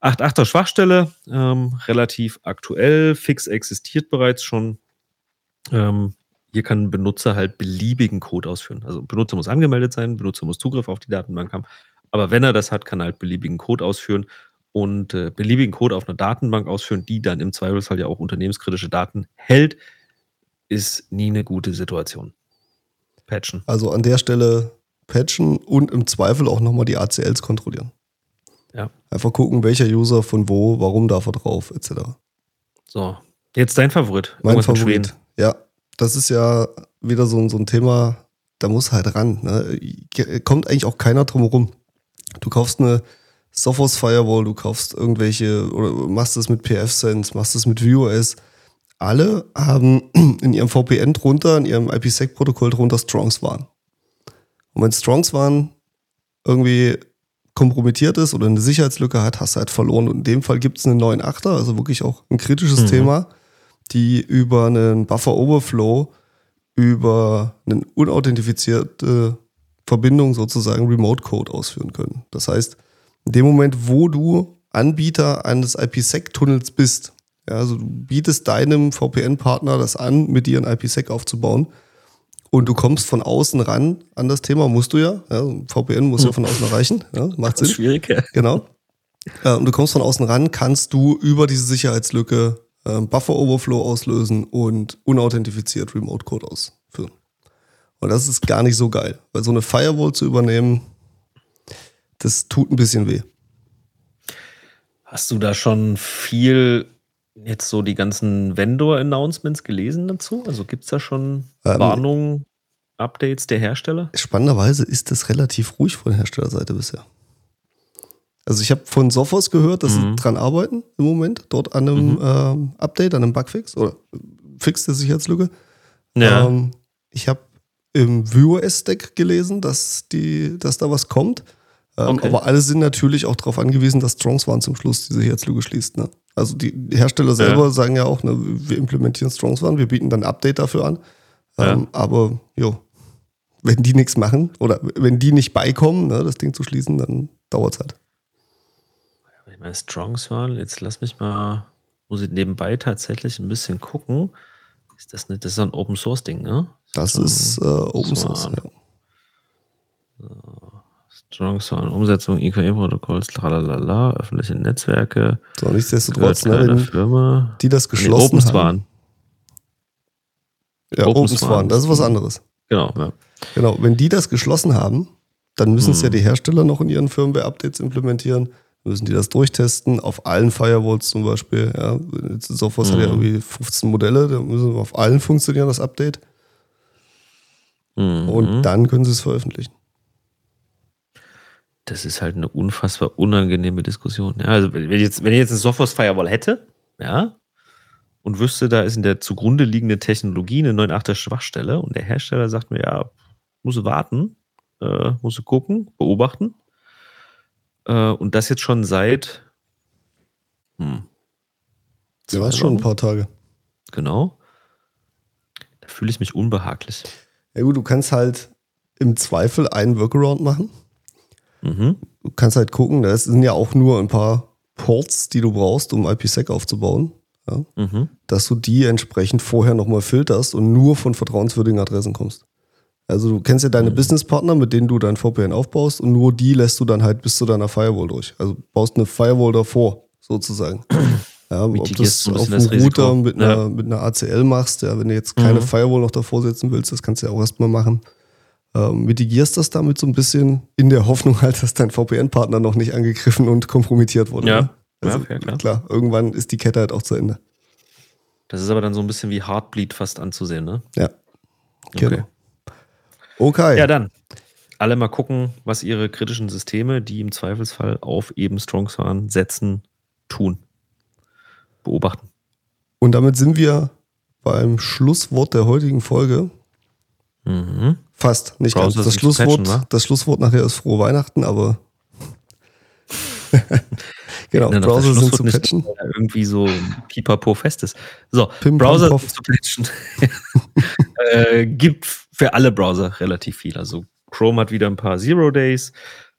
8.8er Schwachstelle, ähm, relativ aktuell, fix existiert bereits schon. Ähm, hier kann ein Benutzer halt beliebigen Code ausführen. Also Benutzer muss angemeldet sein, Benutzer muss Zugriff auf die Datenbank haben. Aber wenn er das hat, kann er halt beliebigen Code ausführen und äh, beliebigen Code auf einer Datenbank ausführen, die dann im Zweifelsfall ja auch unternehmenskritische Daten hält, ist nie eine gute Situation. Patchen. Also an der Stelle patchen und im Zweifel auch nochmal die ACLs kontrollieren. Ja. Einfach gucken, welcher User von wo, warum darf er drauf, etc. So, jetzt dein Favorit. Mein Favorit. Ja, das ist ja wieder so, so ein Thema, da muss halt ran. Ne? Kommt eigentlich auch keiner drum herum. Du kaufst eine Sophos Firewall, du kaufst irgendwelche oder machst es mit PF-Sense, machst es mit VOS. Alle haben *clears throat* in ihrem VPN drunter, in ihrem IPsec-Protokoll drunter Strongs waren. Und wenn Strongs waren irgendwie kompromittiert ist oder eine Sicherheitslücke hat, hast du halt verloren. Und in dem Fall gibt es einen neuen Achter, also wirklich auch ein kritisches mhm. Thema die über einen Buffer Overflow über eine unauthentifizierte Verbindung sozusagen Remote Code ausführen können. Das heißt, in dem Moment, wo du Anbieter eines IPsec-Tunnels bist, ja, also du bietest deinem VPN-Partner das an, mit dir ein IPsec aufzubauen und du kommst von außen ran an das Thema, musst du ja. ja VPN muss ja von außen erreichen. Ja, macht Sinn. Schwierig, ja. Genau. und du kommst von außen ran, kannst du über diese Sicherheitslücke ähm, Buffer Overflow auslösen und unauthentifiziert Remote Code ausführen. Und das ist gar nicht so geil, weil so eine Firewall zu übernehmen, das tut ein bisschen weh. Hast du da schon viel jetzt so die ganzen Vendor-Announcements gelesen dazu? Also gibt es da schon ähm, Warnungen, Updates der Hersteller? Spannenderweise ist das relativ ruhig von der Herstellerseite bisher. Also ich habe von Sophos gehört, dass mhm. sie dran arbeiten im Moment, dort an einem mhm. ähm, Update, an einem Bugfix oder Fix der Sicherheitslücke. Ja. Ähm, ich habe im VueOS-Stack gelesen, dass, die, dass da was kommt. Ähm, okay. Aber alle sind natürlich auch darauf angewiesen, dass Strongs One zum Schluss diese Sicherheitslücke schließt. Ne? Also die Hersteller selber ja. sagen ja auch, ne, wir implementieren Strongs One, wir bieten dann ein Update dafür an. Ja. Ähm, aber jo, wenn die nichts machen oder wenn die nicht beikommen, ne, das Ding zu schließen, dann dauert es halt meine Strongs waren. Jetzt lass mich mal, muss ich nebenbei tatsächlich ein bisschen gucken. Ist das nicht, das ist ein Open Source Ding, ne? Das Strong ist äh, Open Source, ja. So. Strong Sound, Umsetzung IKE-Protokolls, tralalala, öffentliche Netzwerke. So, nichtsdestotrotz, ne, wenn Firma. die das geschlossen nee, haben. Ja, OpenSwan, das ist was anderes. Genau, ja. Genau, wenn die das geschlossen haben, dann müssen hm. es ja die Hersteller noch in ihren Firmware-Updates implementieren müssen die das durchtesten, auf allen Firewalls zum Beispiel. Ja. Sophos mhm. hat ja mhm. irgendwie 15 Modelle, da müssen auf allen funktionieren, das Update. Mhm. Und dann können sie es veröffentlichen. das ist halt eine unfassbar unangenehme Diskussion. Ja, also wenn ich jetzt, wenn ich jetzt eine Sophos Firewall hätte, ja, und wüsste, da ist in der zugrunde liegenden Technologie eine 9.8er Schwachstelle und der Hersteller sagt mir, ja, muss warten, äh, muss gucken, beobachten. Äh, und das jetzt schon seit hm, Ja, war schon ein paar Tage. Genau. Da fühle ich mich unbehaglich. Ja gut, du kannst halt im Zweifel einen Workaround machen. Mhm. Du kannst halt gucken, das sind ja auch nur ein paar Ports, die du brauchst, um IPsec aufzubauen. Ja? Mhm. Dass du die entsprechend vorher nochmal filterst und nur von vertrauenswürdigen Adressen kommst. Also du kennst ja deine Mhm. Businesspartner, mit denen du dein VPN aufbaust und nur die lässt du dann halt bis zu deiner Firewall durch. Also baust eine Firewall davor, sozusagen. *clears throat* Ja, ob Mitigierst das auf dem Risiko. Router mit Ja. einer, mit einer ACL machst, ja, wenn du jetzt keine Mhm. Firewall noch davor setzen willst, das kannst du ja auch erstmal machen. Ähm, mitigierst das damit so ein bisschen in der Hoffnung halt, dass dein VPN-Partner noch nicht angegriffen und kompromittiert wurde. Ja. ne? Also, ja, klar. klar, irgendwann ist die Kette halt auch zu Ende. Das ist aber dann so ein bisschen wie Heartbleed fast anzusehen, ne? Ja, Okay. genau. Okay. Ja, dann. Alle mal gucken, was ihre kritischen Systeme, die im Zweifelsfall auf eben Strongs fahren, setzen, tun. Beobachten. Und damit sind wir beim Schlusswort der heutigen Folge. Mhm. Fast, nicht Browser ganz. Das Schlusswort, patchen, das Schlusswort nachher ist frohe Weihnachten, aber *laughs* genau, Ja, Browser sind zu patchen. Irgendwie so Pipapo fest ist. So, Pim, Browser sind zu patchen. *laughs* äh, gibt für alle Browser relativ viel. Also Chrome hat wieder ein paar Zero Days.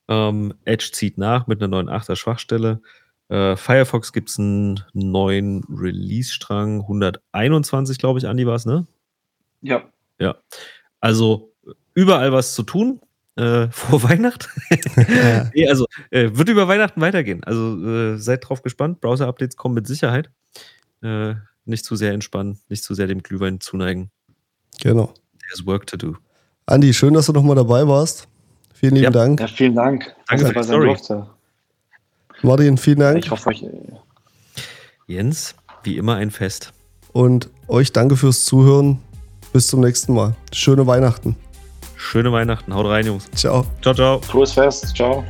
Ähm, Edge zieht nach mit einer neuen 8er Schwachstelle. Äh, Firefox gibt es einen neuen Release-Strang. 121, glaube ich, Andi war es, ne? Ja. Also überall was zu tun. Äh, *laughs* vor Weihnacht. Ja. nee, also äh, wird über Weihnachten weitergehen. Also äh, seid drauf gespannt. Browser-Updates kommen mit Sicherheit. Äh, nicht zu sehr entspannen, nicht zu sehr dem Glühwein zuneigen. Genau. There's work to do. Andi, schön, dass du nochmal dabei warst. Vielen lieben Ja. Dank. ja, vielen Dank. Danke dass für ich dabei durfte. Martin, vielen Dank. Ich hoffe, euch, äh, Jens, wie immer ein Fest. Und euch danke fürs Zuhören. Bis zum nächsten Mal. Schöne Weihnachten. Schöne Weihnachten. Haut rein, Jungs. Ciao. Ciao, ciao. frohes Fest. Ciao.